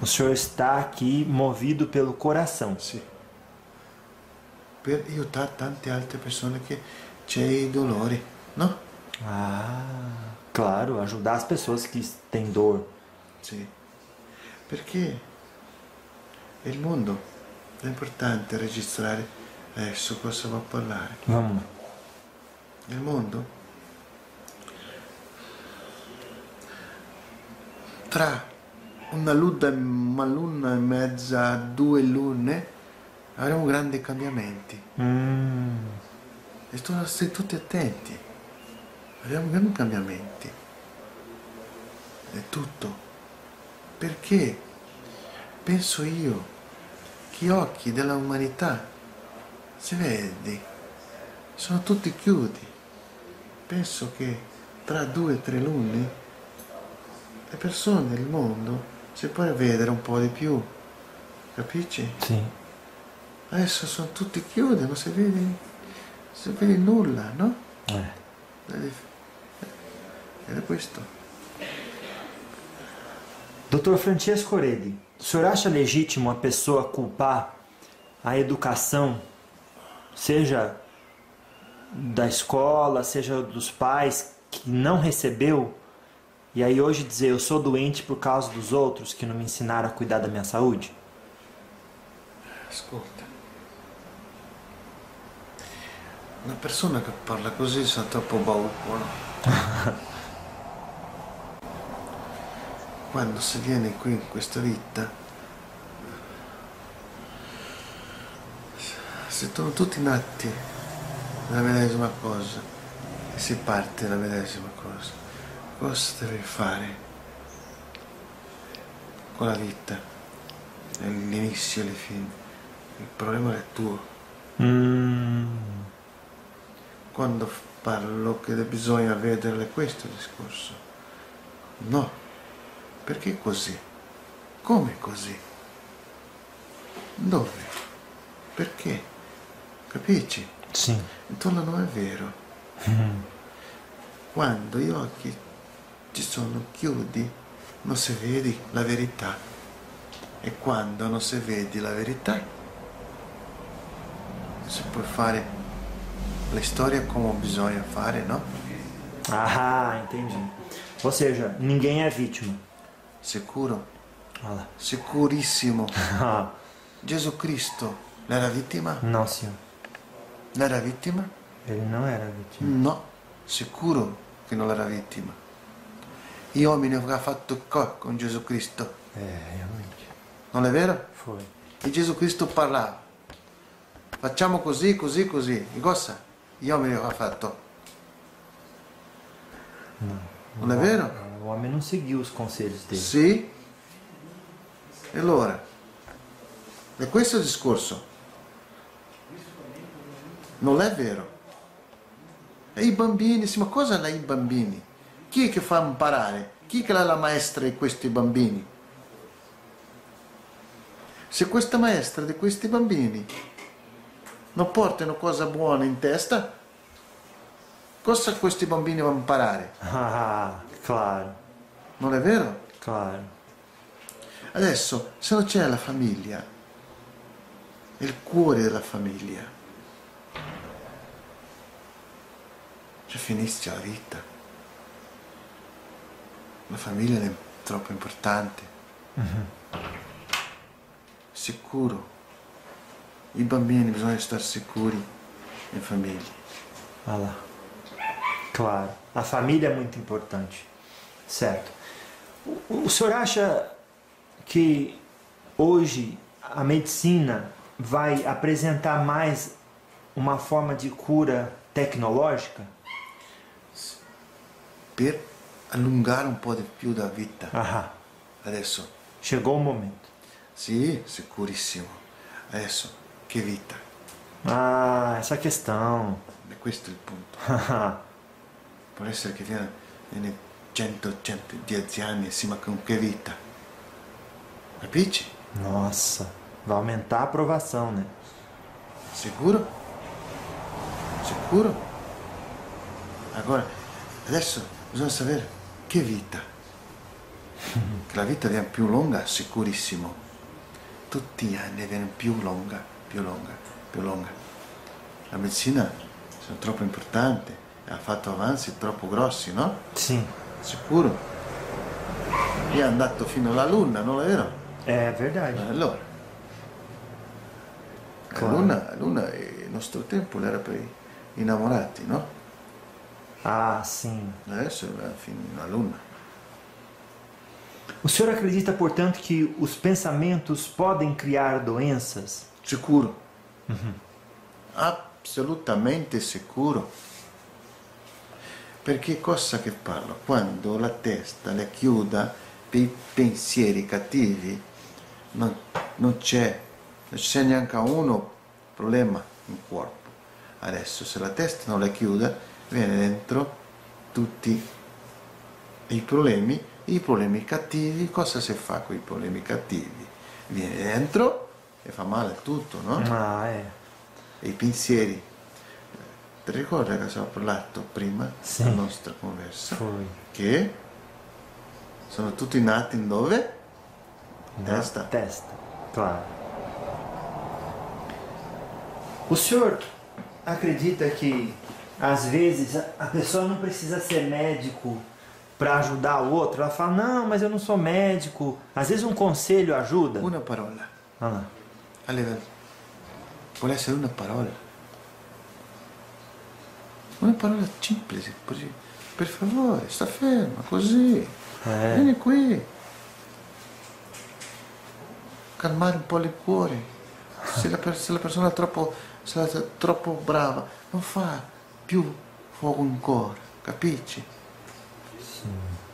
O senhor está aqui movido pelo coração. Sì. Per aiutare tante altre persone che c'è i dolori, no? Ah, claro, ajudar as pessoas que têm dor. Sì. Perché il mondo è importante registrare adesso cosa va a parlare. Lá. Il mondo fra una luna, una luna e mezza, due lune, avremo grandi cambiamenti. Hum, E stai tutti attenti. Avremo grandi cambiamenti. È tutto. Perché penso io che gli occhi dell'umanità, si vedi, sono tutti chiudi. Penso che tra due o tre luni le persone del mondo si può vedere un po' di più. Capisci? sim. Adesso sono tutti chiusi, non si vede, non si vede nulla, no? É. Era questo. Doutor Francesco Oredi, o senhor acha legítimo a pessoa culpar a educação, seja da escola, seja dos pais, que não recebeu, e aí hoje dizer eu sou doente por causa dos outros que não me ensinaram a cuidar da minha saúde? Ascolta. Una persona che parla così sa troppo paura. Quando si viene qui in questa vita, si sono tutti nati dalla medesima cosa e si parte dalla medesima cosa. Cosa devi fare con la vita? L'inizio e la fine. Il problema è tuo. Hum, Quando parlo che bisogna vedere questo discorso. No. Perché così? Come così? Dove? Perché? Capisci? sim. Intorno non è vero. Quando gli occhi ci sono chiudi non si vede la verità. E quando non si vede la verità si può fare la storia come bisogna fare, no? Ah, entendi. Ou seja, ninguém é vítima. Sicuro? Lá. Sicurissimo. Ah, Gesù Cristo era vittima? não, senhor. Non era vittima? Ele não era vítima. No, sicuro che non era vittima. Gli uomini avevano fatto co con Gesù Cristo, realmente. non è vero? Foi. E Gesù Cristo parlava. Facciamo così, così, così. E cosa? Gli uomini avevano fatto. Non è vero? O homem não seguiu os conselhos dele. Sì. E allora? È questo il discorso. Non è vero. E i bambini, sì, ma cosa è i bambini? Chi è che fa imparare? Chi è che è la maestra di questi bambini? Se questa maestra di questi bambini non portano cosa buona in testa, cosa questi bambini vanno a imparare? Ah, claro, Non è vero? claro. Adesso, se non c'è la famiglia, il cuore della famiglia, cioè finisce la vita. La famiglia è troppo importante. Sicuro. I bambini bisogna stare sicuri in famiglia. Olha lá. Claro. A família é muito importante. Certo. O, o senhor acha que hoje a medicina vai apresentar mais uma forma de cura tecnológica? Per allungare un po' di più la vita. Aham. Adesso, Chegou o momento. sì, sicurissimo. Adesso, che vita? Ah, essa questão. E questo il punto. Può essere che viene, viene 100, 110 anni, sì, ma con che vita? Capisci? Nossa, vai aumentar a aprovação, né? Sicuro? Sicuro? Allora, adesso bisogna sapere che vita. Che la vita viene più lunga, sicurissimo. Tutti gli anni viene più lunga, più lunga, più lunga. La medicina è troppo importante, ha fatto avanzi troppo grossi, no? Sim, Sicuro? Io è andato fino alla Luna, non è vero? é verdade. Allora, la Claro. Luna, la Luna il nostro tempo era per i innamorati, no? Ah, sim. Adesso va fino alla Luna. O senhor acredita, portanto, que os pensamentos podem criar doenças? Sicuro. Assolutamente sicuro. Perché cosa che parlo? Quando la testa la chiuda per i pensieri cattivi, non, non c'è, non c'è neanche uno problema in corpo. Adesso se la testa non la chiuda, viene dentro tutti i problemi, i problemi cattivi, cosa si fa con i problemi cattivi? Viene dentro e fa male tutto, no? Ah, é. E i pensieri. Ti ricordi che abbiamo parlato prima Sì. della nostra conversa? Foi. Che sono tutti nati in dove? Na Testa. Testa, claro. O senhor acredita que às vezes a- pessoa não precisa ser médico para ajudar o outro? Ela fala, não, mas eu não sou médico. Às vezes um conselho ajuda. Una parola. Olha lá. A livello. Vuole essere una parola. Una parola semplice, così. Per favore, sta ferma, così. É. Vieni qui. Calmare un po' il cuore. Se la, se la persona è troppo, se è troppo brava, non fa più fuoco in cuore, capisci?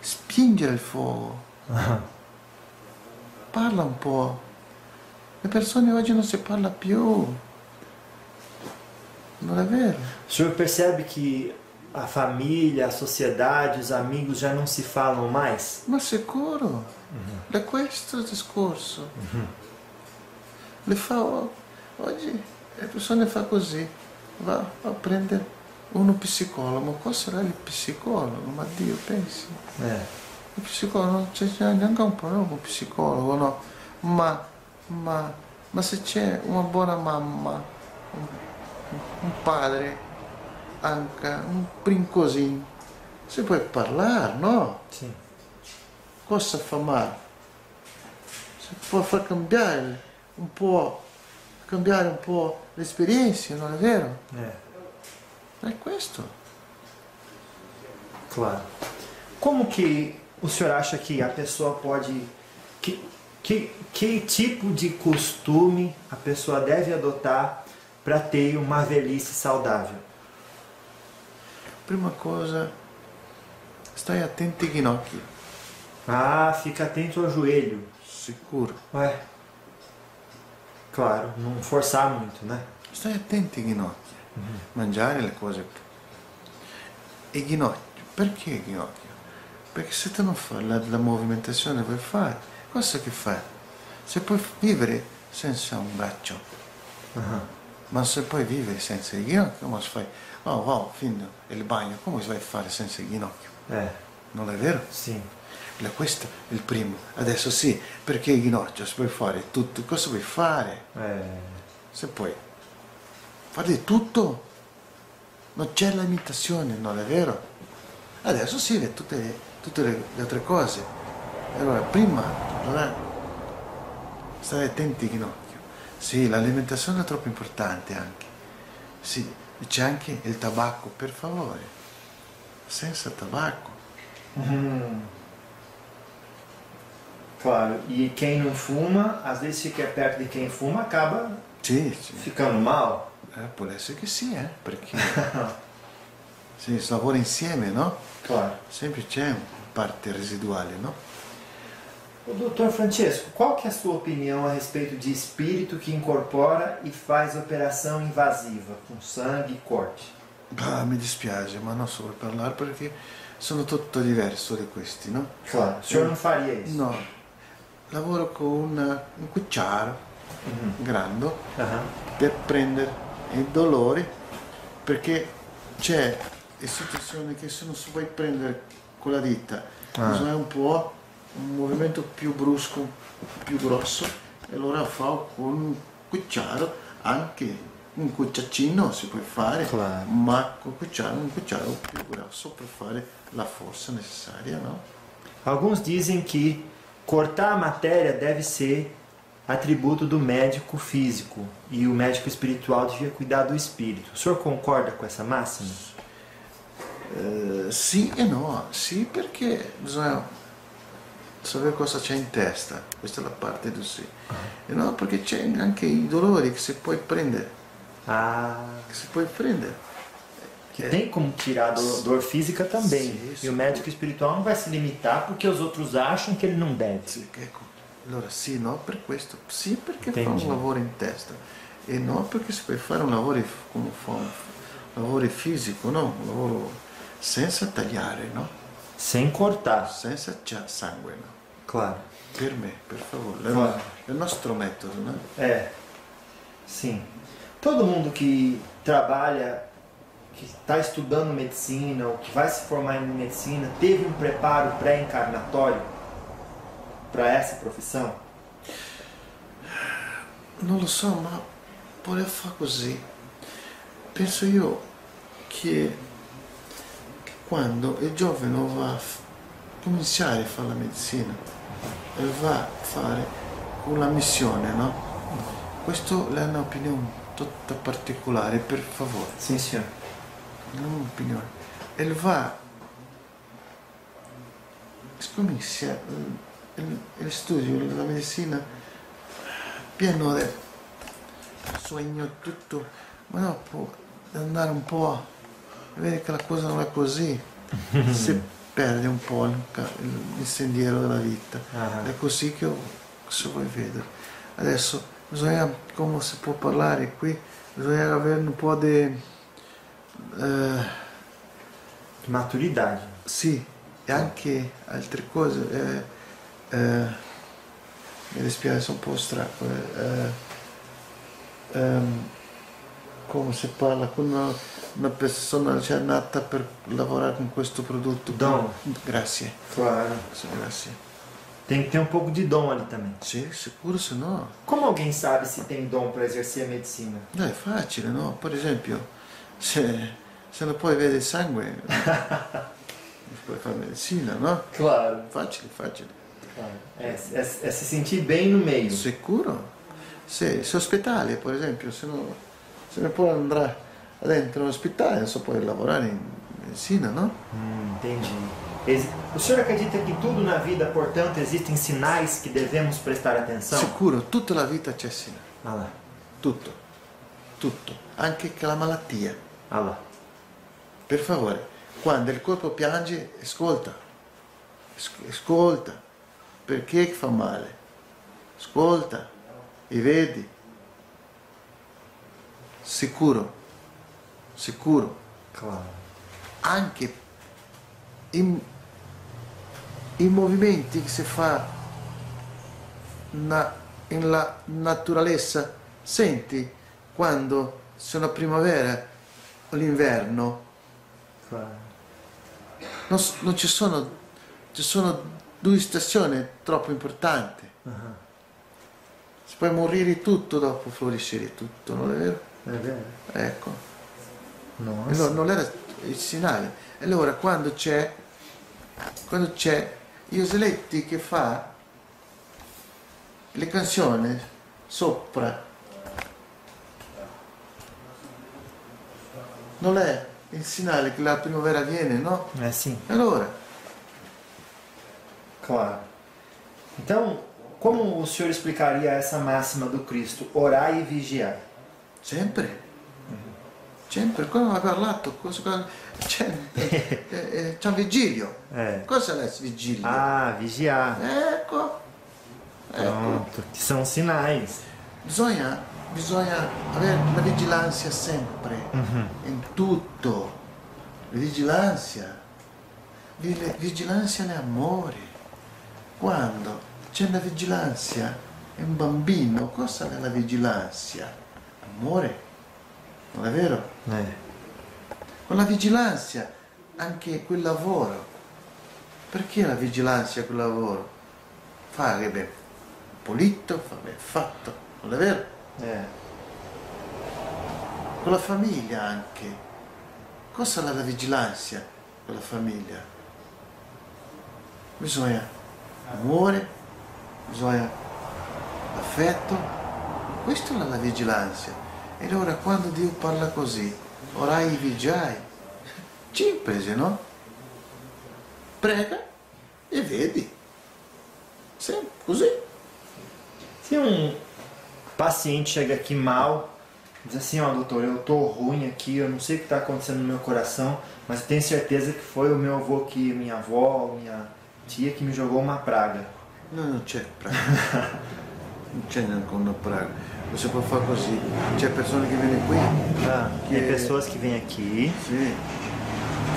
Spingere il fuoco. Parla un po'. Le persone oggi non si parla più. Vero? O senhor percebe que a família, a sociedade, os amigos já não se falam mais? Ma sicuro, è questo il discorso. Le fa o- oggi le persone fa così, va a prendere uno psicologo, ma cosa sarà il psicologo? Ma Dio pensi, É. il psicologo c'è c'è neanche un problema con il psicologo, no? Ma, ma, ma se c'è una buona mamma, un, un padre, anche un brincosino, si può parlare, no? Sim. cosa fa male? Si può far cambiare un po', cambiare un po' l'esperienza, non è vero? É. È questo. Claro. Como que o senhor acha que a pessoa pode. Que, que, que tipo de costume a pessoa deve adotar para ter uma velhice saudável? Prima cosa, stai attenti ai ginocchi, Ah, fica atento ao joelho. sicuro. Ué. Claro, não forçar muito, né? Stai attenti ai ginocchi. Mangiare le cose. E i ginocchi, perché i ginocchi? Perché se tu non fai la, la movimentazione puoi fare, cosa che fai? Se puoi vivere senza un braccio, ma se puoi vivere senza il ginocchio, come si fai? Oh, wow, fino il bagno, come si vai a fare senza il ginocchio? É, Non è vero? sim. La- Questo è il primo. Adesso sì, perché il ginocchio si può fare tutto, cosa puoi fare? É, Se puoi fare tutto, non c'è limitazione, non è vero? Adesso sì, le- tutte, le, tutte le, le altre cose. Allora, prima, allora, stare attenti al ginocchio. Sì, l'alimentazione è troppo importante anche. Sì, c'è anche il tabacco, per favore. Senza tabacco. claro. E quem não fuma, às vezes fica perto de quem fuma, acaba Sì, sì. ficando mal. Eh, può essere che sì, eh, perché sì, si lavora insieme, no? Claro. Sempre c'è una parte residuale, no? O doutor Francesco, qual que é a sua opinião a respeito de espírito que incorpora e faz operação invasiva com sangue e corte? Ah, mi dispiace, ma non so parlare perché sono tutto diverso di questi, no? Claro. O senhor não faria isso? No, lavoro con un, un cucciaro grande Aham. per prendere i dolori perché c'è situazioni che se non si puoi prendere con la dita Ah. bisogna un po' un movimento più brusco più grosso e allora fa con un cucciaro anche un cucciacino si può fare Claro. ma con cucciaro un cucciaro più grosso per fare la forza necessaria no? Alguns dizem que cortar a matéria deve ser atributo do médico físico e o médico espiritual devia cuidar do espírito. O senhor concorda com essa máxima? Eh, sì e sì perché bisogna sapere cosa c'è in testa, questa è la parte do sì. E no, perché c'è anche i dolori che si puoi prendere, Ah, che si puoi prendere. que tem como tirar dor, dor física também. Sim, e sim. o médico espiritual não vai se limitar porque os outros acham que ele não deve. Sì, ecco. Allora sì, no, per questo, sì perché fa Intendi. un lavoro in testa e no perché si può fare un lavoro, come fa un lavoro fisico, no? Un lavoro senza tagliare, no? Sem cortar. Senza sangue, no? Claro. Per me, per favore, è, Claro. è il nostro metodo, no? É, sim. Todo mundo que trabalha, que está estudando medicina ou que vai se formar em medicina, teve um preparo pré-encarnatório para essa profissão? Non lo so, ma vuole fare così. Penso io che, che quando il giovane va a cominciare a fare la medicina e va a fare una missione, no? Questo è un'opinione tutta particolare, per favore, Sim, senhor. non un'opinione. E va, comincia il, il- il studio della medicina pieno di sogno tutto, ma dopo andare un po' vedere che la cosa non è così, si perde un po' il, il- sentiero della vita. Ah. È così che io- se vuoi vedere. Adesso bisogna, come si può parlare qui, bisogna avere un po' di... eh, Maturidade. sì, e anche altre cose. eh, eh, mi dispiace, sono un po' stracco. ehm, come si parla con una, una persona già nata per lavorare con questo prodotto? Dom. Grazie. Claro. Grazie. Tem que ter um pouco de dom ali também. Sì, sicuro se no. Como alguém sabe se tem dom para exercer a medicina? No, è facile, no? Per esempio, se, se puoi vedere il sangue, non puoi fare medicina, no? Claro. Facile, facile. É, é- é se sentir bem no meio. Sicuro? Se, se ospedale, per esempio, se, no, se ne può andare dentro l'ospedale, non so, puoi lavorare in medicina, no? Hum, entendi. O senhor acredita que tudo na vida, portanto, existem sinais que devemos prestar atenção? Sicuro, tutta la vita c'è sino. Ah lá, Tutto. Tutto. Anche che la malattia. ah lá. Per favore, quando il corpo piange, ascolta. Asc- Ascolta. Perché fa male? Ascolta. E vedi. Sicuro. Sicuro. Claro. Anche i, i movimenti che si fa na, in la naturalezza. Senti quando sono primavera o l'inverno claro. non, non ci sono ci sono due stagioni troppo importanti Aham. si può morire tutto dopo floriscere tutto non è vero? É verdade. ecco Nossa. allora non era il e allora quando c'è quando c'è Ioseletti che fa le canzoni sopra non è il segnale che la primavera viene no? É sim. allora Claro. Então, como o senhor explicaria essa máxima do Cristo? Orai e vigiai. Sempre. Sempre. Come ha parlato? Cosa, c'è, eh, eh, c'è un vigilio. É. Cosa è il vigilio? Ah, vigiar. Ecco. Ecco. Pronto. Que são sinais. Bisogna, bisogna avere la vigilanza sempre. In tutto. Vigilanza. Vi- Vigilanza è amore. Quando c'è la vigilanza in un bambino, cosa è la vigilanza? Amore. Non è vero? É. Con la vigilanza anche quel lavoro. Perché la vigilanza quel lavoro? Fare ben pulito, fare ben fatto, non è vero? É. Con la famiglia anche. Cosa è la vigilanza con la famiglia? Bisogna amore, bisogna affetto. Questa è la vigilanza. E allora quando Dio parla così, orai e vigiai, semplice, no? Prega e vedi. Sim, così. Se um paciente chega aqui mal, diz assim, ó doutor, eu tô ruim aqui, eu não sei o que está acontecendo no meu coração, mas eu tenho certeza que foi o meu avô aqui, minha avó, minha tia que me jogou uma praga. No, non c'è praga. c'è neanche una praga. Você può fare così. C'è persone che viene qui, Ah, Que- Tem pessoas que vêm aqui, sì,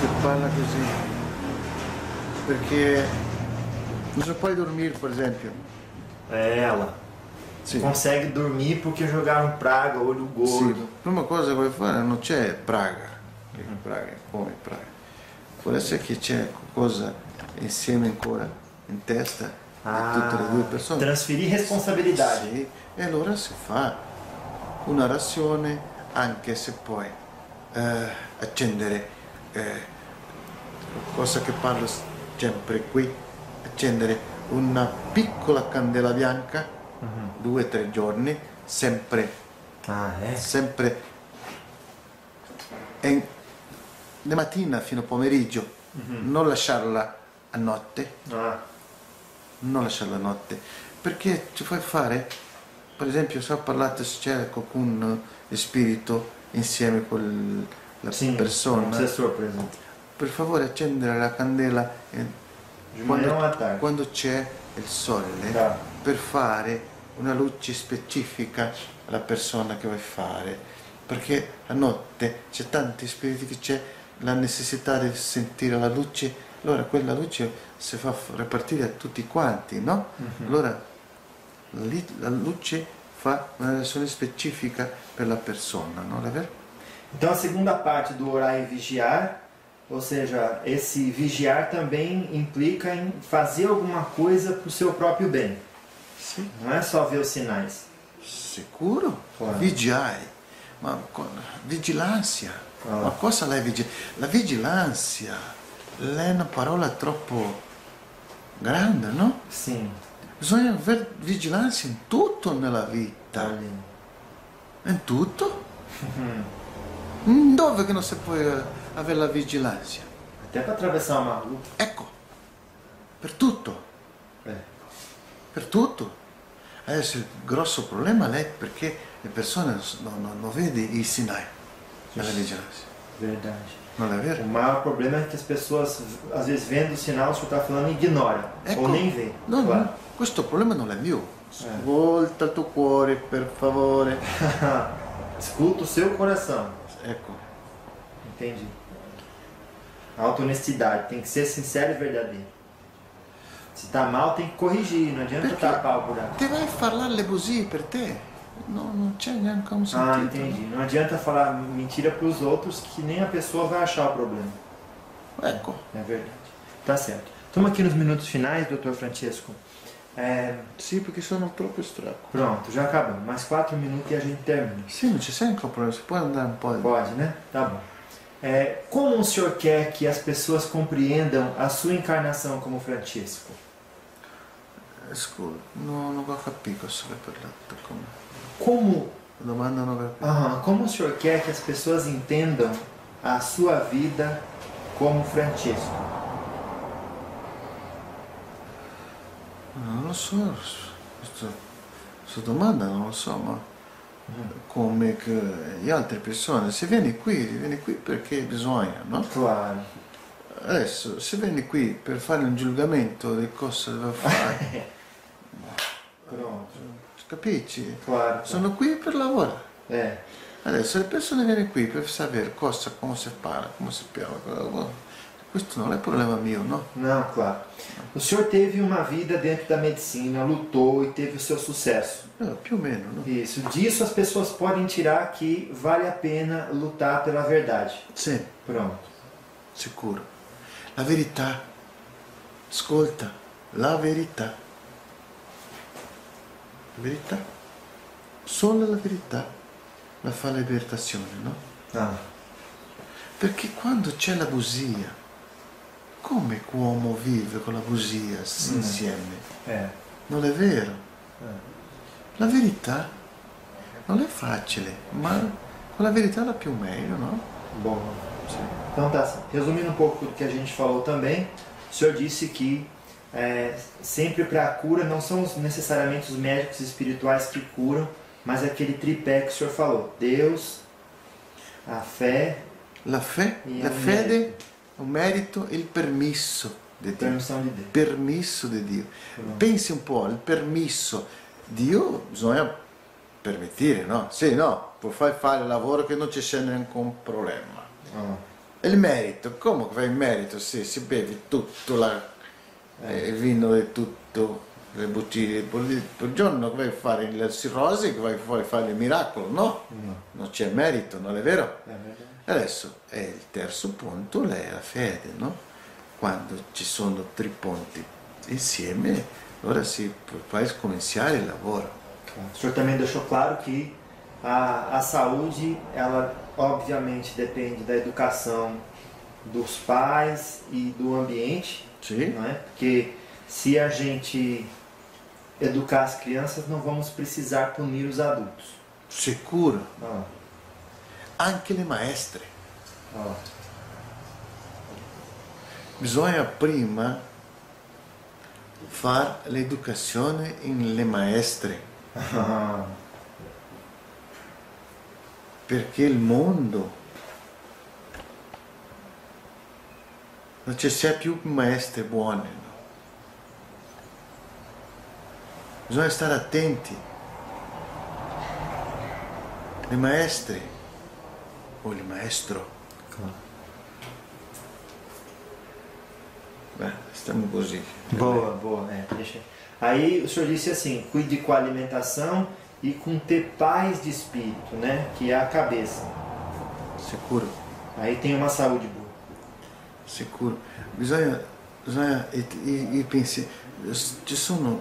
che parla così. Perché non si può dormire, per esempio. é ela, Sì. consegue dormir porque jogaram praga, olho gordo. prima cosa che vuoi fare non c'è praga. Che praga, come praga. Può essere che c'è qualcosa insieme ancora in testa Ah, di tutte le due persone. transferir responsabilidade. Sì, e allora si fa una razione anche se poi eh, accendere, eh, cosa che parlo sempre qui, accendere una piccola candela bianca, due o tre giorni, sempre, Ah, é? sempre in, di mattina fino a pomeriggio, non lasciarla a notte, Ah, non lasciarla a notte, perché ci fai fare, per esempio se ho parlato se c'è qualcun spirito insieme con la sim, persona, per favore accendere la candela eh, tarde? quando c'è il sole Tá. per fare una luce specifica alla persona che vuoi fare, perché a notte c'è tanti spiriti che c'è la necessità di sentire la luce, allora quella luce si fa ripartire a tutti quanti, no? Allora lì la luce fa una reazione specifica per la persona, non è vero? Então a segunda parte do orar e vigiar, ou seja, esse vigiar também implica em fazer alguma coisa para o seu próprio bem. Sì. Não é só ver os sinais. Sicuro? Claro. Vigiai. Ma co- vigilanza. Ah. Ma cosa è vigilanza? La vigilanza è una parola troppo grande, no? Sim. Bisogna avere vigilanza in tutto nella vita. Olha. In tutto? Mm, Dove che non si può eh, avere la vigilanza? Até para atravessar uma rua. Ecco, per tutto, É. per tutto. Adesso il grosso problema è perché le persone non, non, non vedono i sinai della vigilanza. Verdade. Non è vero? O maior problema é que as pessoas, às vezes, vendo o sinal, o senhor está falando, e ignora. Ecco. Ou nem vê. No, claro. no, questo problema non è mio. Ascolta il tuo cuore, per favore. Escuta o seu coração. Ecco, Entendi. Auto-honestidade. Tem que ser sincero e verdadeiro. Se tá mal, tem que corrigir. Não adianta Perché? tapar o buraco. ti vai a parlare così per te. No, non c'è neanche un sentito. Ah, entendi. Não adianta falar mentira para os outros que nem a pessoa vai achar o problema. Ecco, É verdade. Tá certo. Estamos aqui nos minutos finais, doutor Francesco. É, sì, perché sono troppo stracco. pronto, já acabamos. Mais quatro minutos e a gente termina. C'è sempre un problema, si può andare un po'. Pode, né? Tá bom. É, como o senhor quer que as pessoas compreendam a sua encarnação como no, non ho capito cosa hai parlato. Come? Como, La domanda ho capito. aham, como o senhor quer que as pessoas entendam a sua vida como Francesco? Non lo so, questa, domanda non lo so, ma come che le altre persone, se vieni qui, vieni qui perché bisogna, no? Claro. Adesso, se vieni qui per fare un giudigamento di cosa deve fare, Pronto. capisci? Claro. Sono qui per lavorare. É. Adesso le persone vengono qui per sapere cosa, come si parla, come si piava. Questo non è problema mio, no? Não, claro. O senhor teve uma vida dentro da medicina, lutou e teve o seu sucesso. Eh, più o meno, no? Isso. Disso as pessoas podem tirar que vale a pena lutar pela verdade. Sì, Pronto. sicuro. La verità, ascolta, la verità. La verità, solo la verità la fa la liberazione, no? Ah. Perché quando c'è la bugia, come l'uomo vive con la bugia s- insieme? É. Non è vero? É. La verità non è facile, ma con la verità la più meglio, no? Bom. Então tá. Resumindo um pouco do que a gente falou também, o senhor disse que é, sempre para a cura não são necessariamente os médicos espirituais que curam, mas aquele tripé que o senhor falou: Deus, a fé, La fé, la fede, o mérito e il permesso di Dio. Permesso di Dio. Pensi un po', il permesso. Dio bisogna permettere, no? Sì, no, puoi fare il lavoro che non ci sia neanche un problema. E il merito, come fai il merito? Sì, si bevi tutto la, eh, il vino e tutto, le bottiglie per giorno che vai a fare il cirrosi, che vai a fare il miracolo, no? no, Non c'è merito, non è vero? é verdade. Adesso è il terzo punto, è la fede, no? Quando ci sono tre punti insieme, allora si può cominciare il lavoro. O senhor também deixou claro que a, a saúde, ela obviamente depende da educação dos pais e do ambiente, Sì? não é? Porque se a gente educar as crianças, não vamos precisar punir os adultos. Sicuro. Ó, Anche le maestre. ó. Bisogna prima fare l'educazione in le maestre, perché il mondo non ci sia più maestre buone. no? Bisogna stare attenti. Le maestre o il maestro, beh, stiamo così. Boa, boa. É, deixa. Aí o senhor disse assim, cuide com a alimentação e com ter paz de espírito, né? Que é a cabeça. Sicuro. Aí tem uma saúde boa. Sicuro. Bisogna, bisogna e, e, e pensi, ci sono,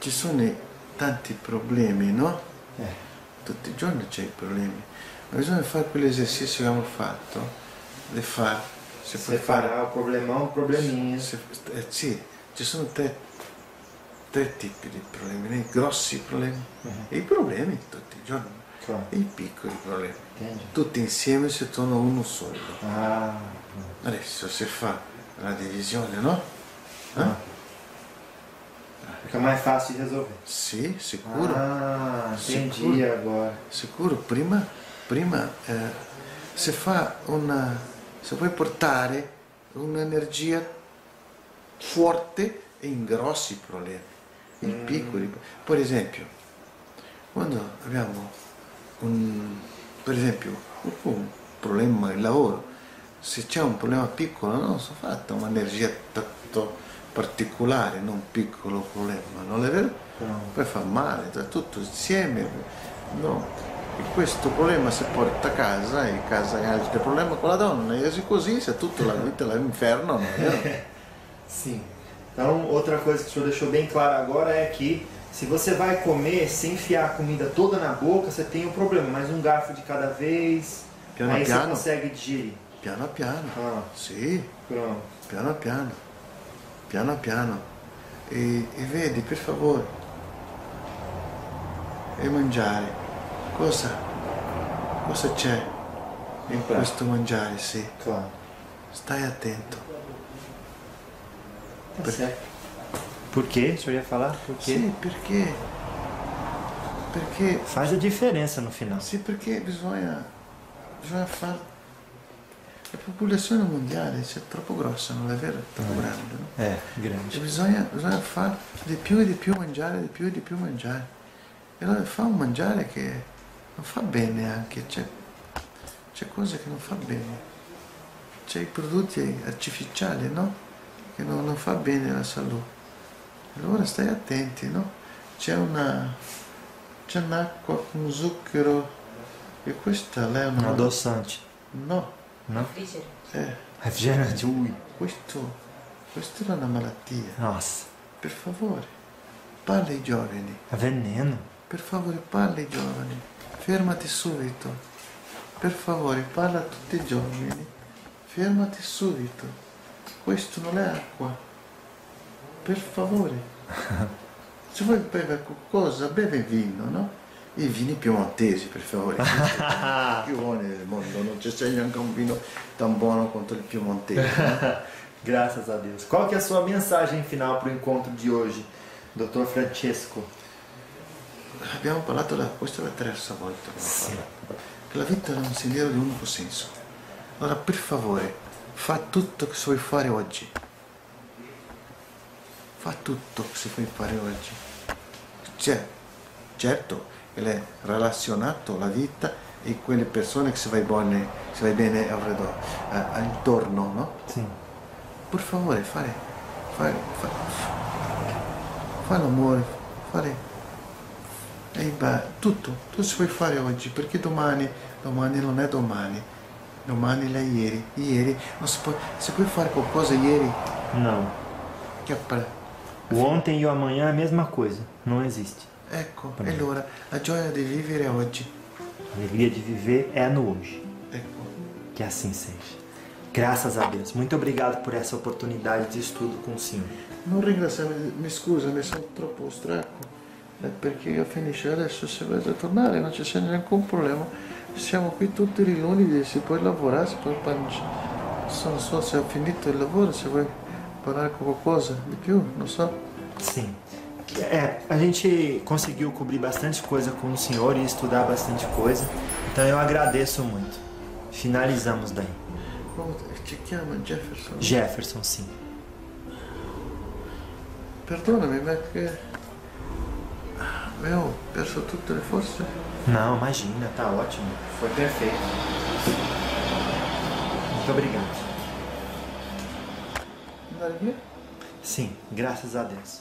ci sono tanti problemi, no? É. Tutti i giorni c'è problemi, bisogna fare quell'esercizio che abbiamo fatto, di fare, se puoi fare, Separar o problemão, o probleminha. se- eh, sì, ci sono tre, tre tipi di problemi, i grossi problemi e i problemi tutti i giorni, Claro. e i piccoli problemi, Entende? tutti insieme si tornano uno solo. Ah, Adesso si fa la divisione, no? Eh? ah. Fica mais fácil de resolver. Sì, sicuro. Ah, entendi Sicuro. agora. Sicuro, prima, prima eh, fa una. si puoi portare un'energia forte in grossi problemi, in piccoli. Per esempio, quando abbiamo un, per esempio, un problema in lavoro, se c'è un problema piccolo non si fatta un'energia tanto particolare, non un piccolo problema, non è vero? Pronto. poi fa male, è tutto insieme. No. E questo problema si porta a casa e a casa hai altri problemi con la donna, e così se tutta la vita è è vero? Sim. Então, outra coisa que o senhor deixou bem claro agora é que se você vai comer sem enfiar a comida toda na boca, você tem um problema, mas um garfo de cada vez, Piano aí você piano. consegue digerir. Piano piano, Ah, sì, pronto. piano piano, piano piano. E, e vedi, per favore, e mangiare, cosa, cosa c'è in prato. questo mangiare, sì, Claro. stai attento. Tá Per-. Por quê? O senhor ia falar? Quê? Sì, perché? Perché Faz a diferença no final. Sì, perché bisogna, bisogna fare... La popolazione mondiale è troppo grossa, non è vero? È troppo grande, no? É, E grande. bisogna, bisogna fare di più e di più mangiare, di più e di più mangiare. E allora fa un mangiare che non fa bene anche, c'è, c'è cose che non fa bene. C'è i prodotti artificiali, no? Che non, non fa bene alla salute. Allora stai attenti, no? C'è una... c'è un'acqua con zucchero e questa lei è una... adoçante. No, Não? eh, Refrigerante. Ui. questo, questa è una malattia. Nossa. Per favore, parla ai giovani. É veneno. Per favore, parla ai giovani. Fermati subito. Per favore, parla tutti i giovani. Fermati subito. Questo non è acqua. Per favore. Se vuoi bere qualcosa, beve vino, no? I vini piemontesi, per favore. più buoni del mondo, non c'è neanche un vino tan buono quanto il piemontese. no? Graças a Deus. Qual que é a sua mensagem final para o encontro de hoje, Dr. Francesco? Abbiamo parlato, da, questa è la terza volta che Sì. che la vita è un sentiero di unico senso. Allora, per favore, fa tutto che vuoi fare oggi. Fa tutto che vuoi fare oggi. Cioè, certo, è relazionato alla vita e quelle persone che si vai bene, si vai bene alrededor, eh, intorno, no? Sim. Per favore, fare, fare, fare, fare l'amore, fare tutto, si può fare oggi, perché domani, domani non è domani, domani è ieri, ieri non si può, si può fare qualcosa ieri Não. che appare. O ontem e o amanhã é a mesma coisa. Não existe. Ecco, e allora la gioia di vivere oggi, A alegria de viver é no hoje. ecco, Que assim seja. Graças a Deus. Muito obrigado por essa oportunidade de estudo com o senhor. non ringraziarmi, mi scusa, mi sono troppo stanco, eh, perché io finisco adesso, se volete tornare non c'è nessun problema, siamo qui tutti i lunedì, si può lavorare, si può non so se ho finito il lavoro, se vuoi parlare qualcosa di più, non so. Sim. É, a gente conseguiu cobrir bastante coisa com o senhor e estudar bastante coisa. Então eu agradeço muito. Finalizamos daí. Come ti chiama Jefferson? Jefferson, sim. Perdonami, ma che... Avevo perso tutte le forze. Não, imagina, tá ótimo. Foi perfeito. Muito obrigado. Sim, graças a Deus.